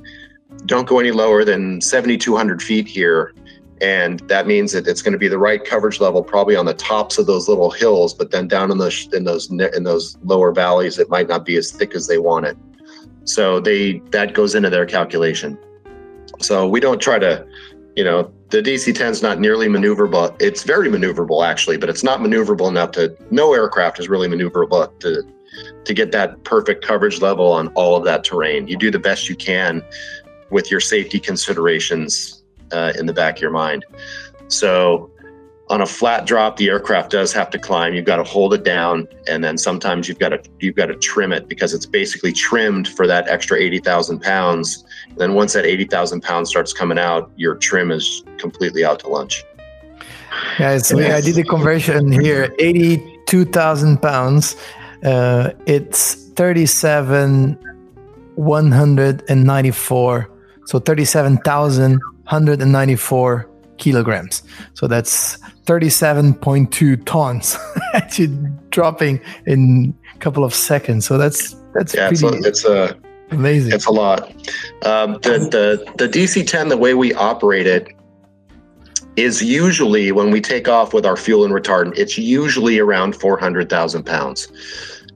don't go any lower than 7,200 feet here. And that means that it's going to be the right coverage level, probably on the tops of those little hills, but then down in those in those in those lower valleys, it might not be as thick as they want it. So they that goes into their calculation. So we don't try to, you know, the DC-10 is not nearly maneuverable. It's very maneuverable actually, but it's not maneuverable enough to. No aircraft is really maneuverable to to get that perfect coverage level on all of that terrain. You do the best you can with your safety considerations uh, in the back of your mind. So on a flat drop, the aircraft does have to climb. You've got to hold it down, and then sometimes you've got to you've got to trim it because it's basically trimmed for that extra eighty thousand pounds. And then once that eighty thousand pounds starts coming out, your trim is completely out to lunch. Yeah, I did the conversion here. Eighty-two thousand pounds. Uh, it's thirty-seven one hundred and ninety-four so 37,194 kilograms. So that's 37.2 tons actually dropping in a couple of seconds. So that's that's yeah, pretty it's a, it's a amazing. It's a lot. Um, the the the DC-10, the way we operate it is usually when we take off with our fuel and retardant, it's usually around 400,000 pounds.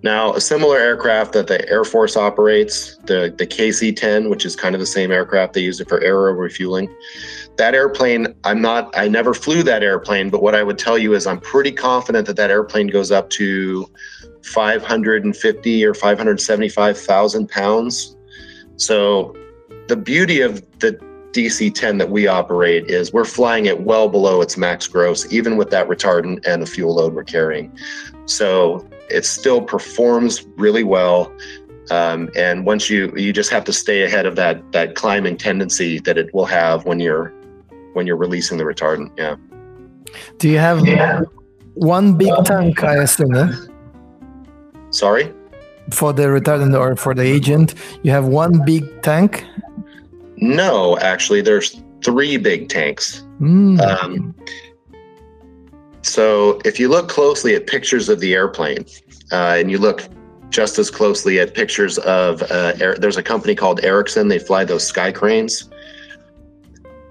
Now, a similar aircraft that the Air Force operates, the, the KC 10, which is kind of the same aircraft, they use it for aero refueling. That airplane, I'm not, I never flew that airplane, but what I would tell you is I'm pretty confident that that airplane goes up to 550 or 575,000 pounds. So the beauty of the DC 10 that we operate is we're flying it well below its max gross, even with that retardant and the fuel load we're carrying. So it still performs really well. Um, and once you you just have to stay ahead of that that climbing tendency that it will have when you're when you're releasing the retardant. Yeah. Do you have yeah. one big tank? I assume. Eh? Sorry. For the retardant or for the agent, you have one big tank. No, actually, there's three big tanks. Mm. Um, so if you look closely at pictures of the airplane, uh, and you look just as closely at pictures of, uh, air, there's a company called Erickson. They fly those sky cranes.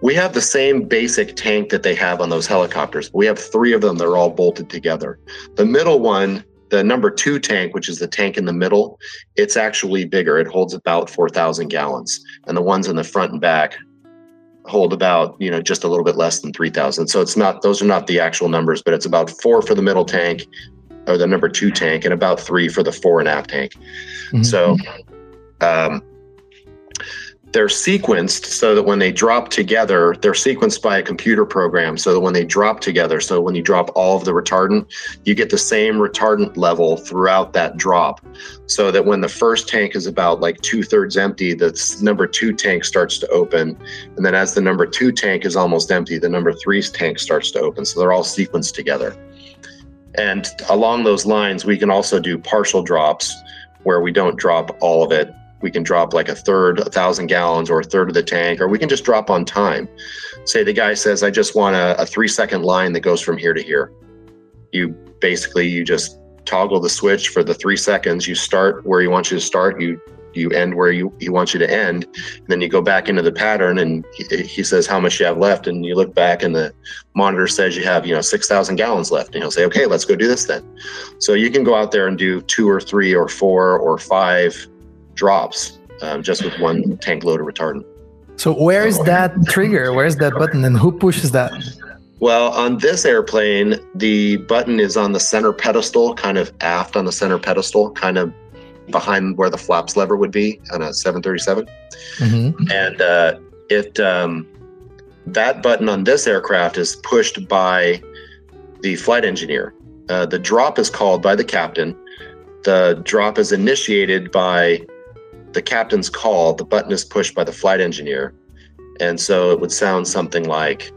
We have the same basic tank that they have on those helicopters. We have three of them. They're all bolted together. The middle one, the number two tank, which is the tank in the middle, it's actually bigger. It holds about 4,000 gallons. And the ones in the front and back hold about you know just a little bit less than 3000 so it's not those are not the actual numbers but it's about four for the middle tank or the number two tank and about three for the fore and aft tank. Mm-hmm. So um, they're sequenced so that when they drop together, they're sequenced by a computer program so that when they drop together, so when you drop all of the retardant, you get the same retardant level throughout that drop. So that when the first tank is about like two thirds empty, the number two tank starts to open. And then as the number two tank is almost empty, the number three tank starts to open. So they're all sequenced together. And along those lines, we can also do partial drops where we don't drop all of it we can drop like a third, a thousand gallons, or a third of the tank, or we can just drop on time. Say the guy says, I just want a, a three second line that goes from here to here. You basically you just toggle the switch for the three seconds. You start where he wants you to start. You you end where you he wants you to end. And then you go back into the pattern, and he, he says how much you have left, and you look back, and the monitor says you have you know six thousand gallons left, and he'll say, okay, let's go do this then. So you can go out there and do two or three or four or five drops um, just with one tank load of retardant. So where is that trigger? Where's that button, and who pushes that? Well, on this airplane, the button is on the center pedestal, kind of aft on the center pedestal, kind of behind where the flaps lever would be on a 737. Mm-hmm. And uh, it um, that button on this aircraft is pushed by the flight engineer. Uh, the drop is called by the captain. The drop is initiated by the captain's call, the button is pushed by the flight engineer. And so it would sound something like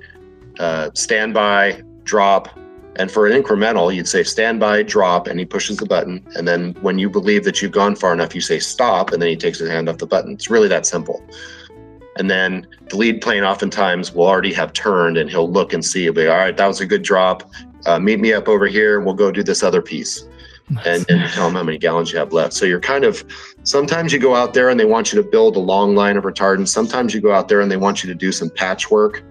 uh, standby, drop. And for an incremental, you'd say standby, drop, and he pushes the button. And then when you believe that you've gone far enough, you say stop, and then he takes his hand off the button. It's really that simple. And then the lead plane oftentimes will already have turned and he'll look and see, he'll be, all right, that was a good drop. Uh, meet me up over here and we'll go do this other piece and, tell them how many gallons you have left. So you're kind of sometimes you go out there and they want you to build a long line of retardant. Sometimes you go out there and they want you to do some patchwork,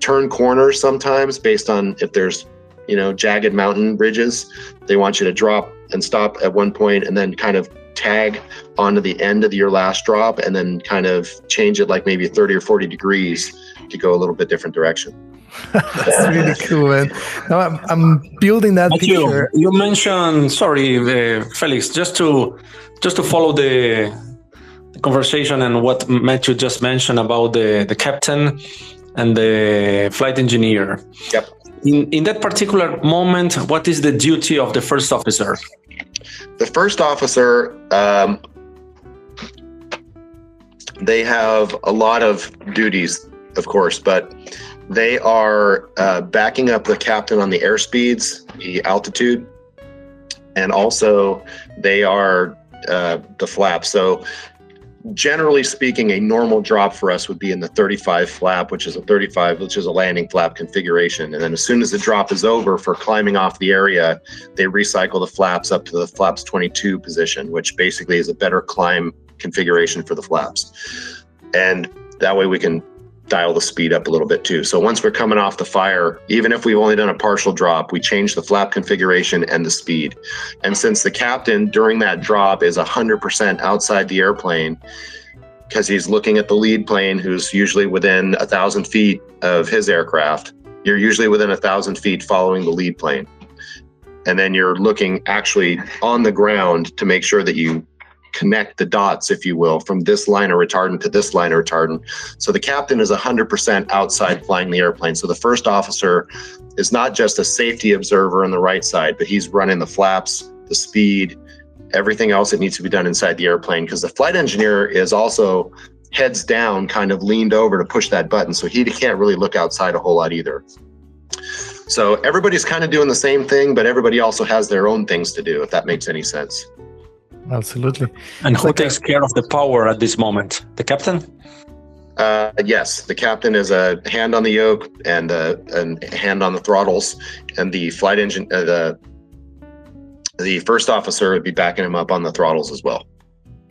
turn corners sometimes based on if there's you know jagged mountain ridges. They want you to drop and stop at one point and then kind of tag onto the end of your last drop and then kind of change it like maybe 30 or 40 degrees to go a little bit different direction. That's really cool, man. Now I'm, I'm building that Matthew, picture. You mentioned, sorry, uh, Felix, just to just to follow the, the conversation and what Matthew just mentioned about the the captain and the flight engineer. Yep. In in that particular moment, what is the duty of the first officer? The first officer. Um, they have a lot of duties, of course, but they are uh, backing up the captain on the airspeeds, the altitude, and also they are uh, the flaps. So, generally speaking, a normal drop for us would be in the 35 flap, which is a 35, which is a landing flap configuration. And then as soon as the drop is over for climbing off the area, they recycle the flaps up to the flaps 22 position, which basically is a better climb configuration for the flaps. And that way we can dial the speed up a little bit too. So once we're coming off the fire, even if we've only done a partial drop, we change the flap configuration and the speed. And since the captain during that drop is 100% outside the airplane, because he's looking at the lead plane who's usually within a thousand feet of his aircraft, you're usually within a thousand feet following the lead plane. And then you're looking actually on the ground to make sure that you connect the dots, if you will, from this line of retardant to this line of retardant. So the captain is 100% outside flying the airplane. So the first officer is not just a safety observer on the right side, but he's running the flaps, the speed, everything else that needs to be done inside the airplane because the flight engineer is also heads down, kind of leaned over to push that button. So he can't really look outside a whole lot either. So everybody's kind of doing the same thing, but everybody also has their own things to do, if that makes any sense. Absolutely. And who takes care of the power at this moment? The captain? Uh, yes, the captain is a hand on the yoke and a, a hand on the throttles, and the flight engine, uh, the the first officer would be backing him up on the throttles as well.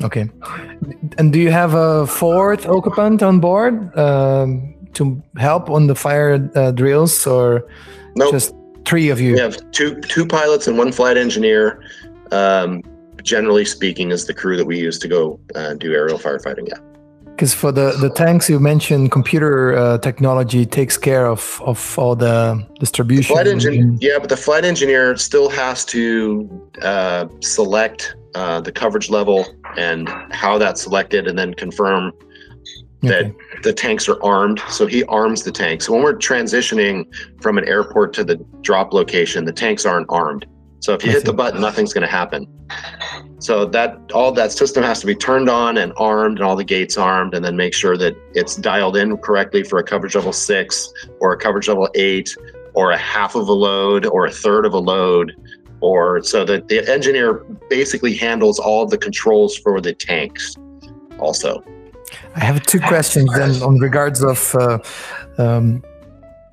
Okay. And do you have a fourth occupant on board um, to help on the fire uh, drills, or nope. just three of you? We have two two pilots and one flight engineer. Um, generally speaking, is the crew that we use to go uh, do aerial firefighting. Yeah. Because for the, the tanks you mentioned, computer uh, technology takes care of, of all the distribution. The flight engine, yeah, but the flight engineer still has to uh, select uh, the coverage level and how that's selected, and then confirm that okay. the tanks are armed. So he arms the tanks. So when we're transitioning from an airport to the drop location, the tanks aren't armed. So if you hit the button, nothing's going to happen. So that all that system has to be turned on and armed, and all the gates armed, and then make sure that it's dialed in correctly for a coverage level six, or a coverage level eight, or a half of a load, or a third of a load, or so that the engineer basically handles all the controls for the tanks. Also, I have two questions then on regards of uh, um,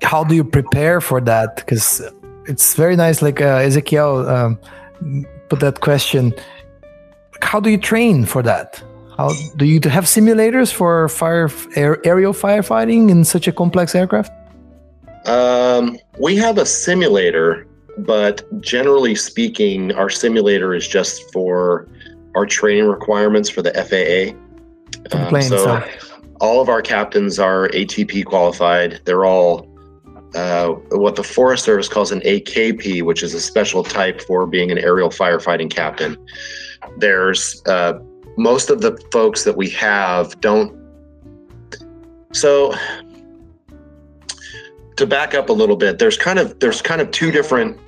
how do you prepare for that because it's very nice. Like uh, Ezekiel um, that question. How do you train for that? How do you have simulators for fire air, aerial firefighting in such a complex aircraft? Um, we have a simulator, but generally speaking, our simulator is just for our training requirements for the FAA. Um, so, so all of our captains are ATP qualified. They're all uh, what the Forest Service calls an AKP, which is a special type for being an aerial firefighting captain. There's uh, most of the folks that we have don't. So to back up a little bit, there's kind of there's kind of two different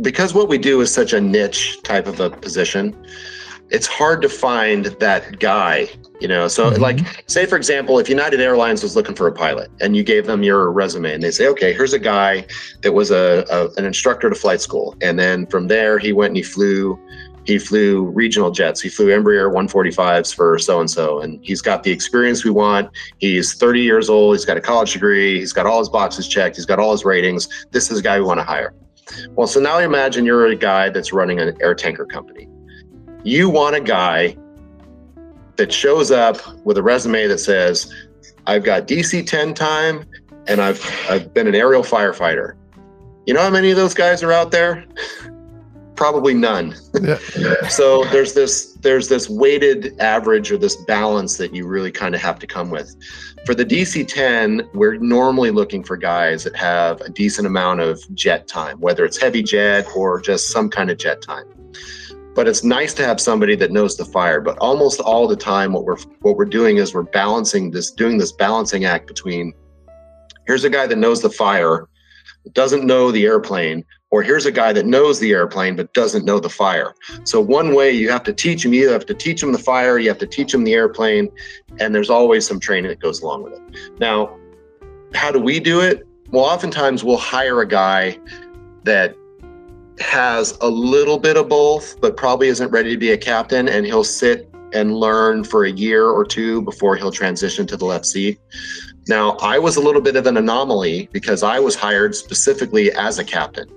because what we do is such a niche type of a position it's hard to find that guy you know? So mm-hmm. like say for example if united airlines was looking for a pilot and you gave them your resume and they say okay here's a guy that was a, a, an instructor to flight school. And then from there he went and he flew he flew regional jets. He flew embraer 145s for so and so and he's got the experience we want. He's 30 years old. He's got a college degree. He's got all his boxes checked. He's got all his ratings. This is the guy we want to hire. Well so now imagine you're a guy that's running an air tanker company. You want a guy that shows up with a resume that says, I've got DC 10 time and I've I've been an aerial firefighter. You know how many of those guys are out there? Probably none. Yeah. so there's this there's this weighted average or this balance that you really kind of have to come with. For the DC 10, we're normally looking for guys that have a decent amount of jet time, whether it's heavy jet or just some kind of jet time but it's nice to have somebody that knows the fire but almost all the time what we're what we're doing is we're balancing this doing this balancing act between here's a guy that knows the fire doesn't know the airplane or here's a guy that knows the airplane but doesn't know the fire. So one way you have to teach him you have to teach him the fire you have to teach him the airplane and there's always some training that goes along with it. Now how do we do it? Well oftentimes we'll hire a guy that has a little bit of both, but probably isn't ready to be a captain, and he'll sit and learn for a year or two before he'll transition to the left seat. Now, I was a little bit of an anomaly because I was hired specifically as a captain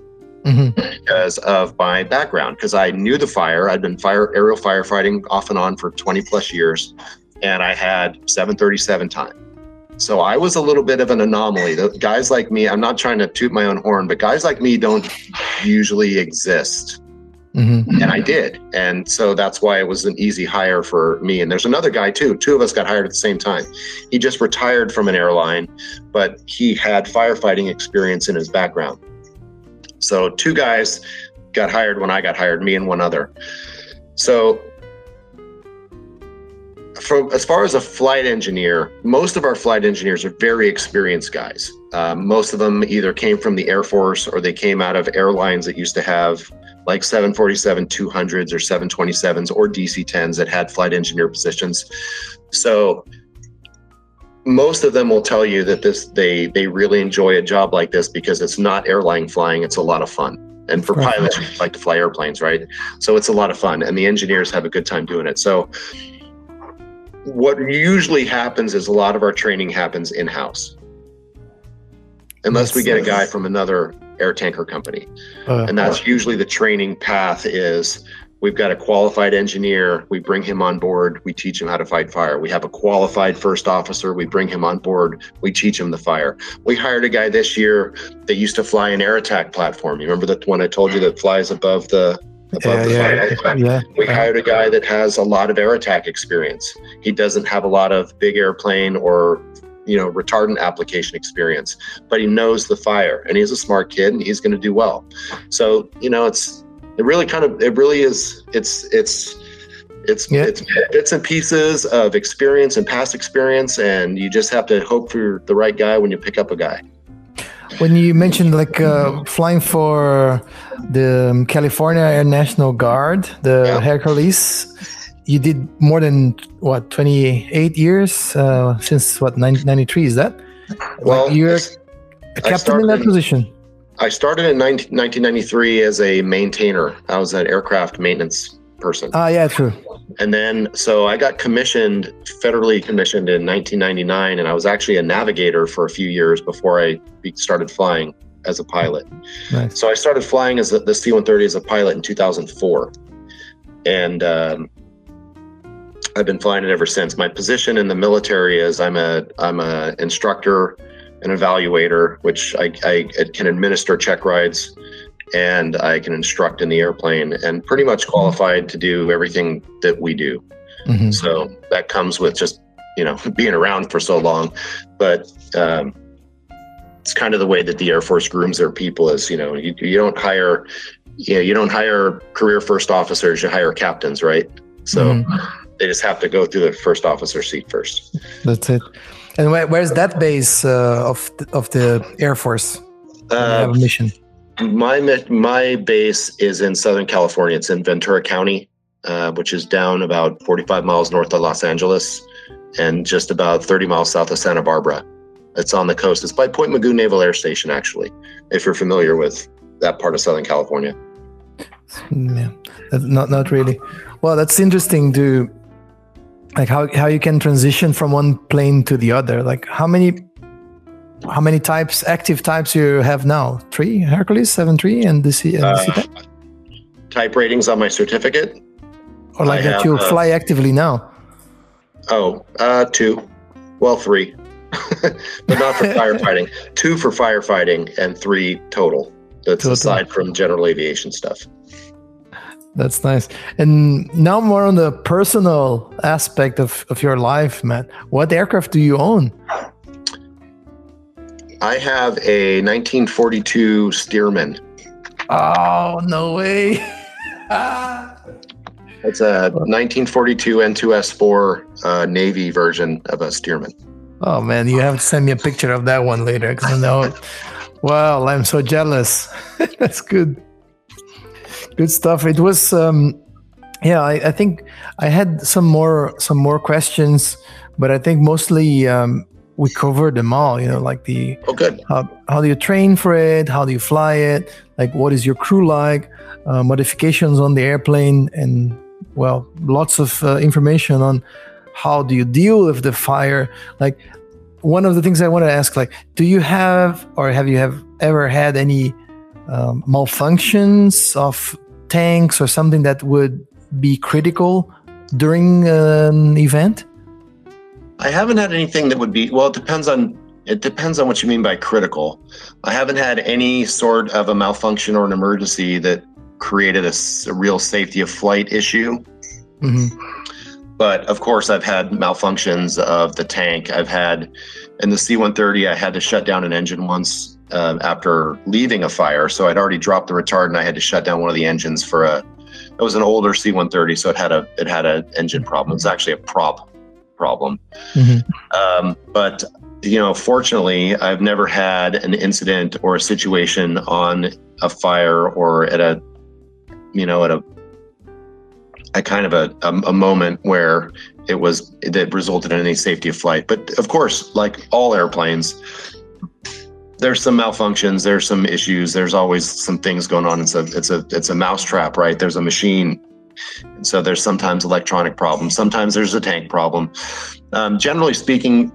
mm-hmm. because of my background, because I knew the fire. I'd been fire aerial firefighting off and on for 20 plus years, and I had 737 time. So I was a little bit of an anomaly. The guys like me, I'm not trying to toot my own horn, but guys like me don't usually exist. Mm-hmm. And I did. And so that's why it was an easy hire for me. And there's another guy too. Two of us got hired at the same time. He just retired from an airline, but he had firefighting experience in his background. So two guys got hired when I got hired, me and one other. So from as far as a flight engineer, most of our flight engineers are very experienced guys. Uh, most of them either came from the Air Force or they came out of airlines that used to have like 747 200s or 727s or DC 10s that had flight engineer positions. So most of them will tell you that this they they really enjoy a job like this because it's not airline flying; it's a lot of fun. And for pilots, we like to fly airplanes, right? So it's a lot of fun, and the engineers have a good time doing it. So what usually happens is a lot of our training happens in house, unless we get a guy from another air tanker company, uh, and that's usually the training path. Is we've got a qualified engineer, we bring him on board, we teach him how to fight fire. We have a qualified first officer, we bring him on board, we teach him the fire. We hired a guy this year that used to fly an air attack platform. You remember that one I told you that flies above the Yeah, the yeah, yeah. We hired a guy that has a lot of air attack experience. He doesn't have a lot of big airplane or you know retardant application experience, but he knows the fire and he's a smart kid and he's going to do well. So you know it's it really kind of it really is it's it's it's Yeah. it's bits and pieces of experience and past experience and you just have to hope for the right guy when you pick up a guy. When you mentioned like uh, flying for the um, California Air National Guard, the Yeah. Hercules, you did more than what 28 years uh, since what 93 is that? Well, like you're a captain in that position. I started in 19, 1993 as a maintainer. I was an aircraft maintenance person. Ah, yeah, true. And then, so I got commissioned, federally commissioned in 1999, and I was actually a navigator for a few years before I started flying as a pilot. Nice. So I started flying as a, the C 130 as a pilot in 2004. And um, I've been flying it ever since. My position in the military is I'm a I'm a instructor, an evaluator, which I, I can administer check rides and I can instruct in the airplane and pretty much qualified to do everything that we do. Mhm. So that comes with just, you know, being around for so long. But um, it's kind of the way that the Air Force grooms their people is, you know, you, you don't hire, you know, you don't hire career first officers, you hire captains, right? So Mhm. they just have to go through the first officer seat first. That's it. And where, where's that base uh, of the, of the Air Force? when you have Uh, mission. My my base is in Southern California. It's in Ventura County, uh, which is down about 45 miles north of Los Angeles, and just about 30 miles south of Santa Barbara. It's on the coast. It's by Point Mugu Naval Air Station, actually, if you're familiar with that part of Southern California. Yeah, not not really. Well, that's interesting to like how how you can transition from one plane to the other. Like how many how many types active types you have now? Three Hercules, seven three, and the C and Uh, type, Type ratings on my certificate? or like I that have, you uh, fly actively now. Oh, uh, two. Well, three, but not for firefighting. Two for firefighting and three total. That's Total. aside from general aviation stuff. That's nice. And now more on the personal aspect of, of your life, Matt. What aircraft do you own? I have a 1942 Stearman. Oh no way! It's a 1942 N2S4 uh, Navy version of a Stearman. Oh man, you have to send me a picture of that one later because I know. wow, I'm so jealous. That's good. Good stuff. It was, um, yeah. I, I think I had some more some more questions, but I think mostly um, we cover them all. You know, like the Oh, good. how, how do you train for it? How do you fly it? Like, what is your crew like? Uh, modifications on the airplane, and well, lots of uh, information on how do you deal with the fire. Like, one of the things I want to ask, like, do you have or have you have ever had any um, malfunctions of tanks or something that would be critical during an event? I haven't had anything that would be, well, it depends on. It depends on what you mean by critical. I haven't had any sort of a malfunction or an emergency that created a real safety of flight issue. hmm But of course, I've had malfunctions of the tank. I've had in the C-130, I had to shut down an engine once um, after leaving a fire. So I'd already dropped the retardant. I had to shut down one of the engines for a. It was an older C-130, so it had a it had an engine problem. It's actually a prop problem. hmm Um, but you know, fortunately, I've never had an incident or a situation on a fire or at a, you know, at a, a kind of a, a, a moment where it was that resulted in any safety of flight. But of course, like all airplanes, there's some malfunctions, there's some issues, there's always some things going on. It's a it's a it's a mousetrap, right? There's a machine. And so there's sometimes electronic problems, sometimes there's a tank problem. Um, generally speaking,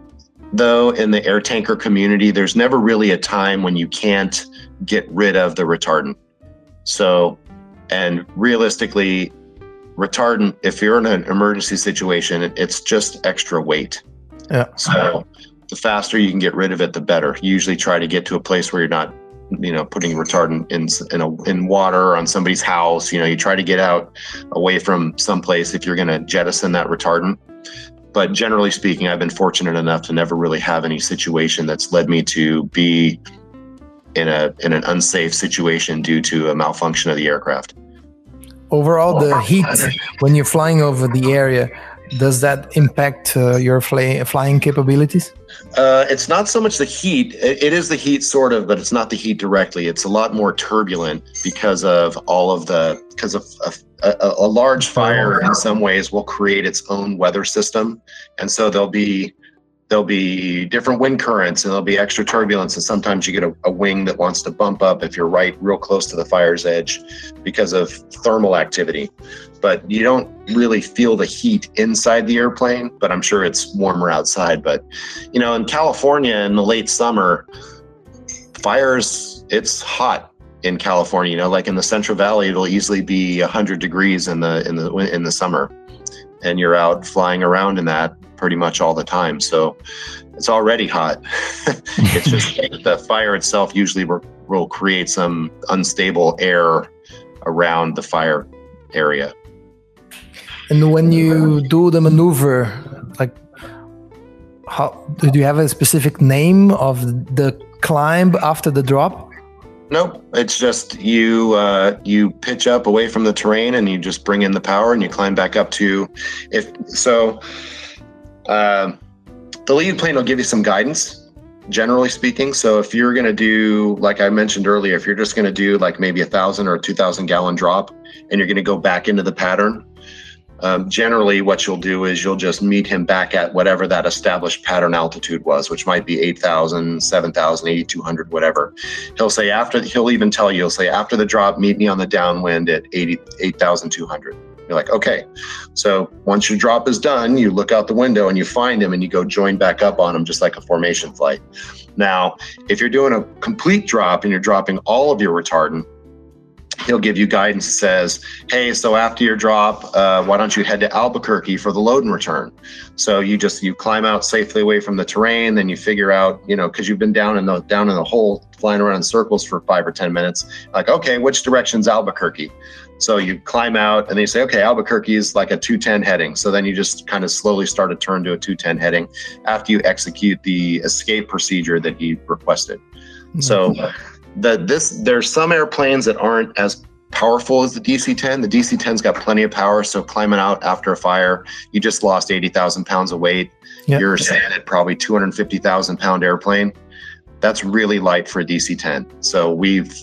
though, in the air tanker community, there's never really a time when you can't get rid of the retardant. So, and realistically, retardant, if you're in an emergency situation, it's just extra weight. Yeah. So, the faster you can get rid of it, the better. You usually try to get to a place where you're not you know putting retardant in in a in water on somebody's house. You know, you try to get out away from someplace if you're going to jettison that retardant. But generally speaking, I've been fortunate enough to never really have any situation that's led me to be in a in an unsafe situation due to a malfunction of the aircraft. Overall, the heat when you're flying over the area does that impact uh, your fly, flying capabilities? Uh, it's not so much the heat. It, it is the heat, sort of, but it's not the heat directly. It's a lot more turbulent because of all of the because of a, a, a large fire. In some ways, will create its own weather system, and so there'll be there'll be different wind currents and there'll be extra turbulence and sometimes you get a, a, wing that wants to bump up if you're right real close to the fire's edge because of thermal activity but you don't really feel the heat inside the airplane but i'm sure it's warmer outside but you know in california in the late summer fires it's hot in california you know like in the central valley it'll easily be 100 degrees in the in the in the summer and you're out flying around in that pretty much all the time. So it's already hot. it's just the fire itself usually will create some unstable air around the fire area. And when you do the maneuver, like, how do you have a specific name of the climb after the drop? Nope. It's just you uh, you pitch up away from the terrain and you just bring in the power and you climb back up to if so uh, the lead plane will give you some guidance, generally speaking. So if you're going to do, like I mentioned earlier, if you're just going to do like maybe a thousand or two thousand gallon drop, and you're going to go back into the pattern, um, generally what you'll do is you'll just meet him back at whatever that established pattern altitude was, which might be 8,000, 7,000, 8,200, whatever. He'll say after, he'll even tell you, he'll say after the drop, meet me on the downwind at 8,200. You're like, okay. So once your drop is done, you look out the window and you find him and you go join back up on him, just like a formation flight. Now, if you're doing a complete drop and you're dropping all of your retardant, he'll give you guidance that says, "Hey, so after your drop, uh, why don't you head to Albuquerque for the load and return?" So you just you climb out safely away from the terrain, then you figure out, you know, because you've been down in the down in the hole, flying around in circles for five or ten minutes. Like, okay, which direction's Albuquerque? So you climb out and they say, okay, Albuquerque is like a 210 heading. So then you just kind of slowly start to turn to a 210 heading after you execute the escape procedure that he requested. Mm-hmm. So the this there's some airplanes that aren't as powerful as the DC-10. The DC-10's got plenty of power, so climbing out after a fire, you just lost 80,000 pounds of weight. Yep. You're at probably 250,000 pound airplane. That's really light for a DC-10. So we've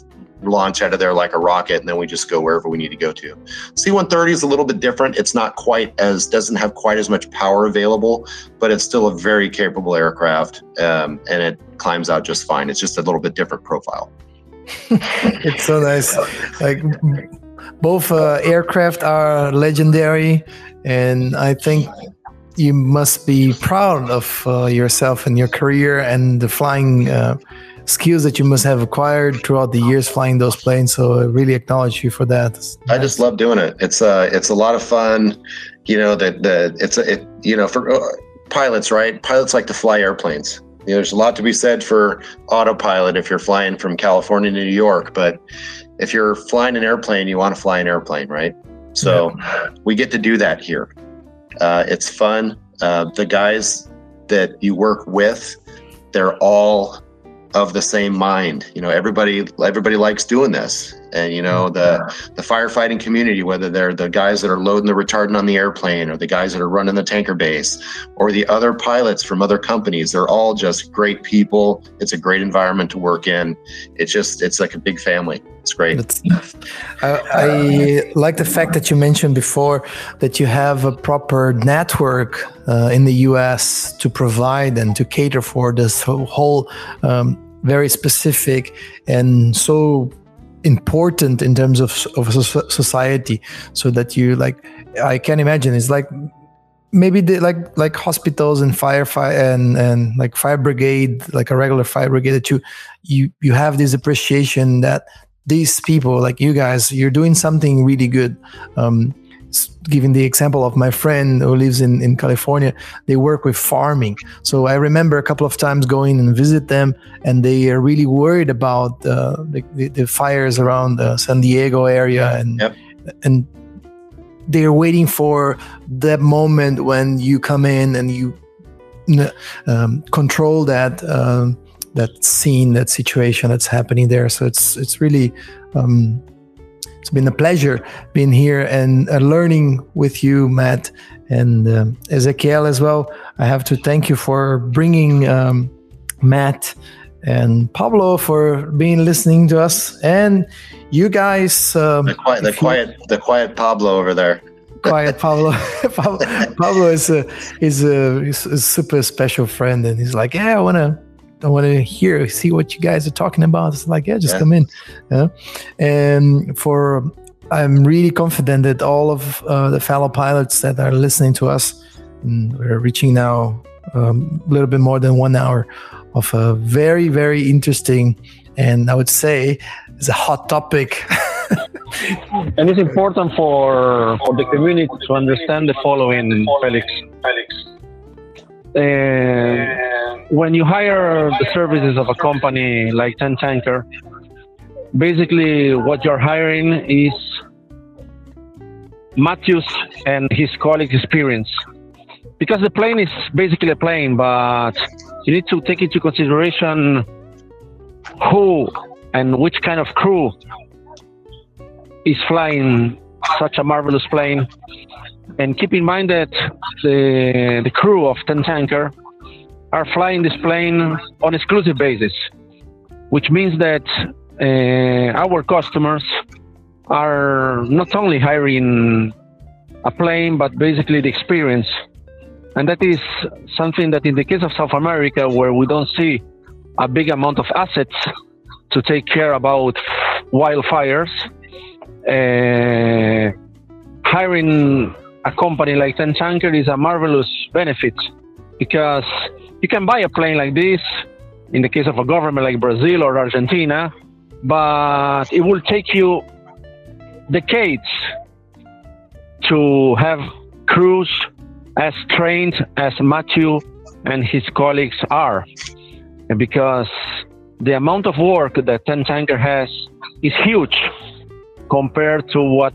launch out of there like a rocket and then we just go wherever we need to go to. C-130 is a little bit different. It's not quite as doesn't have quite as much power available, but it's still a very capable aircraft um, and it climbs out just fine. It's just a little bit different profile. it's so nice. Like both uh, aircraft are legendary, and I think you must be proud of uh, yourself and your career and the flying uh, skills that you must have acquired throughout the years flying those planes. So I really acknowledge you for that. I just love doing it. It's uh it's a lot of fun. You know that the it's a it, you know for uh, pilots, right? Pilots like to fly airplanes. You know, there's a lot to be said for autopilot if you're flying from California to New York, but if you're flying an airplane, you want to fly an airplane, right? So yeah. we get to do that here. Uh, it's fun. Uh, the guys that you work with, they're all of the same mind. You know, everybody everybody likes doing this. And you know, the the firefighting community, whether they're the guys that are loading the retardant on the airplane or the guys that are running the tanker base or the other pilots from other companies, they're all just great people. It's a great environment to work in. It's just it's like a big family. It's great. I, I, like the fact that you mentioned before that you have a proper network uh, in the US to provide and to cater for this whole um, very specific and so important in terms of, of society so that you like i can imagine it's like maybe the, like like hospitals and fire fire and and like fire brigade like a regular fire brigade that you you you have this appreciation that these people like you guys you're doing something really good. Um, giving the example of my friend who lives in, in California, they work with farming. So I remember a couple of times going and visit them, and they are really worried about uh, the, the, fires around the San Diego area, and Yep. and they're waiting for that moment when you come in and you um, control that um, that scene, that situation that's happening there. So it's it's really um, it's been a pleasure being here and uh, learning with you, Matt, and um, Ezequiel as well. I have to thank you for bringing um, Matt and Pablo for being listening to us, and you guys. Um, The quiet, the if you- quiet, the quiet Pablo over there. quiet Pablo. Pablo, Pablo is a is a, is a super special friend, and he's like, yeah, I wanna. I want to hear, see what you guys are talking about. It's like, yeah, just Yeah. come in. Yeah. And for, I'm really confident that all of uh, the fellow pilots that are listening to us, we're reaching now um, a little bit more than one hour of a very, very interesting, and I would say, it's a hot topic. And it's important for for the community to understand the following, Felix. Felix. Uh, when you hire the services of a company like 10 Tanker, basically what you're hiring is Matthews and his colleagues' experience. Because the plane is basically a plane, but you need to take into consideration who and which kind of crew is flying such a marvelous plane. And keep in mind that the, the crew of 10 Tanker are flying this plane on exclusive basis, which means that uh, our customers are not only hiring a plane, but basically the experience. And that is something that in the case of South America, where we don't see a big amount of assets to take care about wildfires, uh, hiring a company like 10 Tanker is a marvelous benefit because you can buy a plane like this in the case of a government like Brazil or Argentina, but it will take you decades to have crews as trained as Matthew and his colleagues are. Because the amount of work that 10 Tanker has is huge compared to what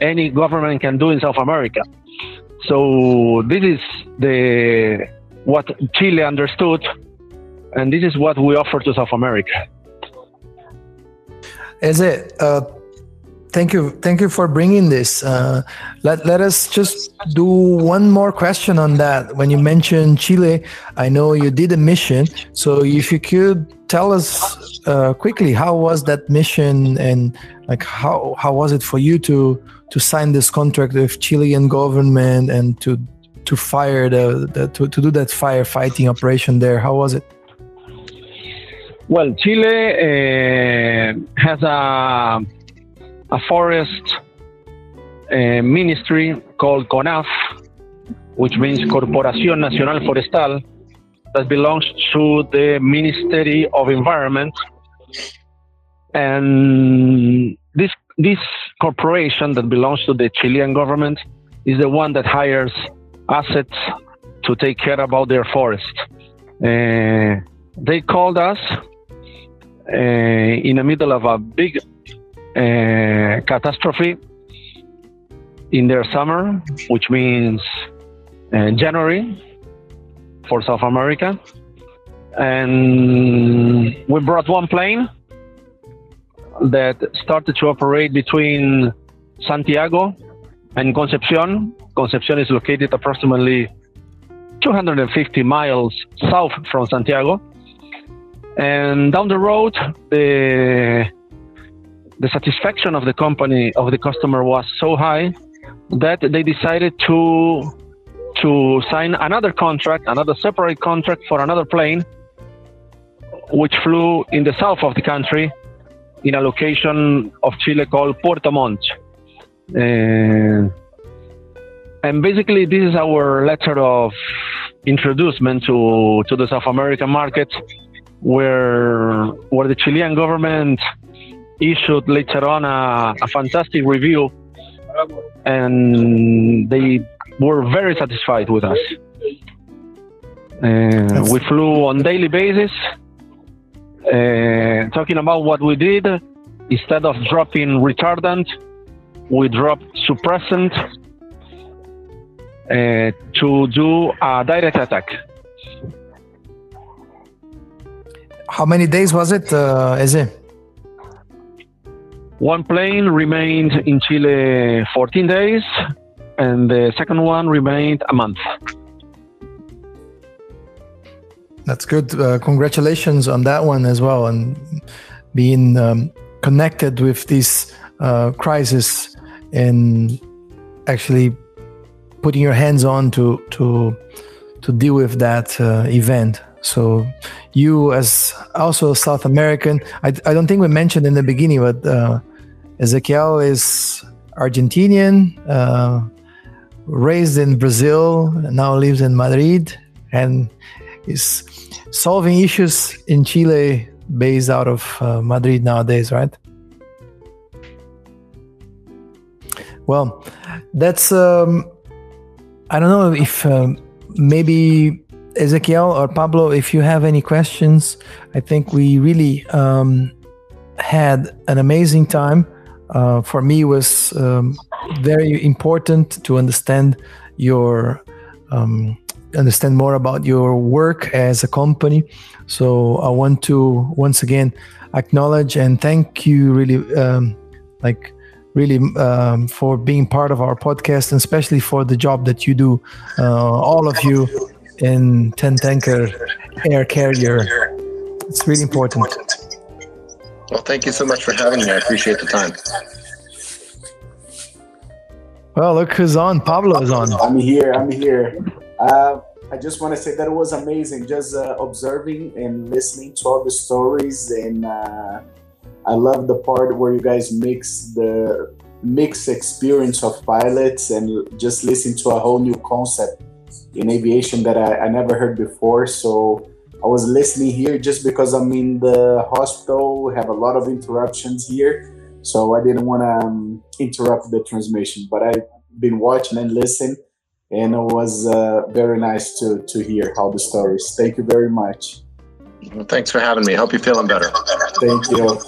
any government can do in South America. So this is the what Chile understood, and this is what we offer to South America. Is it? Uh, thank you, thank you for bringing this. Uh, let let us just do one more question on that. When you mentioned Chile, I know you did a mission. So if you could tell us uh, quickly, how was that mission, and like how how was it for you to to sign this contract with Chilean government and to to fire the, the to, to do that firefighting operation there? How was it? Well, Chile uh, has a, a forest uh, ministry called CONAF, which means Corporación Nacional Forestal, that belongs to the Ministry of Environment. And this this corporation that belongs to the Chilean government is the one that hires assets to take care about their forest. Uh, they called us uh, in the middle of a big uh, catastrophe in their summer, which means January for South America. And we brought one plane that started to operate between Santiago and Concepcion. Concepcion is located approximately 250 miles south from Santiago. And down the road, the the satisfaction of the company of the customer was so high that they decided to to sign another contract, another separate contract for another plane, which flew in the south of the country, in a location of Chile called Puerto Montt. Uh, and basically, this is our letter of introduction to to the South American market, where where the Chilean government issued later on a, a fantastic review and they were very satisfied with us. Uh, we flew on daily basis. Uh, talking about what we did, instead of dropping retardant, we dropped suppressant uh, to do a direct attack. How many days was it, uh, Eze? One plane remained in Chile 14 days, and the second one remained a month. That's good. Uh, congratulations on that one as well, and being um, connected with this uh, crisis and actually putting your hands on to to to deal with that uh, event. So you, as also South American, I, I don't think we mentioned in the beginning, but uh, Ezequiel is Argentinian, uh, raised in Brazil, now lives in Madrid, and is solving issues in Chile based out of uh, Madrid nowadays, right? Well, that's um, I don't know if um, maybe Ezequiel or Pablo, if you have any questions, I think we really um, had an amazing time. Uh, for me, was um, very important to understand your um, understand more about your work as a company. So I want to once again acknowledge and thank you, really, um, like really um, for being part of our podcast and especially for the job that you do, uh, all of you in 10 Tanker Air Carrier. It's really important. Well, thank you so much for having me. I appreciate the time. Well, look who's on. Pablo is on. I'm here. I'm here. Uh, I just want to say that it was amazing just uh, observing and listening to all the stories. And uh, I love the part where you guys mix the mixed experience of pilots and just listen to a whole new concept in aviation that I, I never heard before. So I was listening here just because I'm in the hospital, we have a lot of interruptions here. So I didn't want to um, interrupt the transmission, but I've been watching and listening, and it was uh, very nice to, to hear how the stories. Thank you very much. Well, thanks for having me. Hope you're feeling better. Thank you.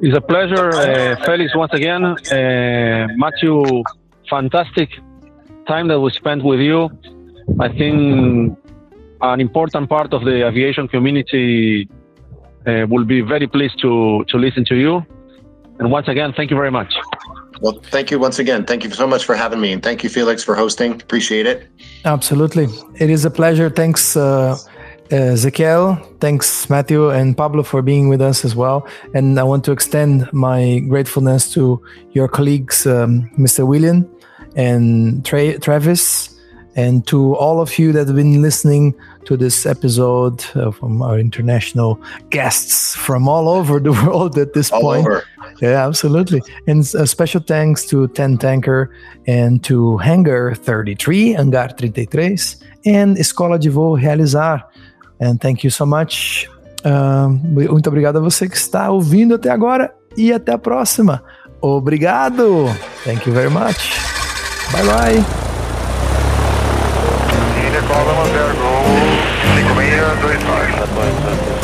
It's a pleasure, uh, Felix, once again. Uh, Matthew, fantastic time that we spent with you. I think an important part of the aviation community uh, will be very pleased to, to listen to you. And once again, thank you very much. Well, thank you once again. Thank you so much for having me. And thank you, Felix, for hosting. Appreciate it. Absolutely. It is a pleasure. Thanks, uh, Ezequiel. Thanks, Matthew and Pablo, for being with us as well. And I want to extend my gratefulness to your colleagues, um, Mr. William and Tra- Travis, and to all of you that have been listening to this episode uh, from our international guests from all over the world at this All point. over. Yeah, absolutely. And a special thanks to 10 Tanker and to Hangar 33, Hangar 33, and Escola de Voo Realizar. And thank you so much. Um, muito obrigado a você que está ouvindo até agora e até a próxima. Obrigado. Thank you very much. Bye bye. Äh, Durchfahrt.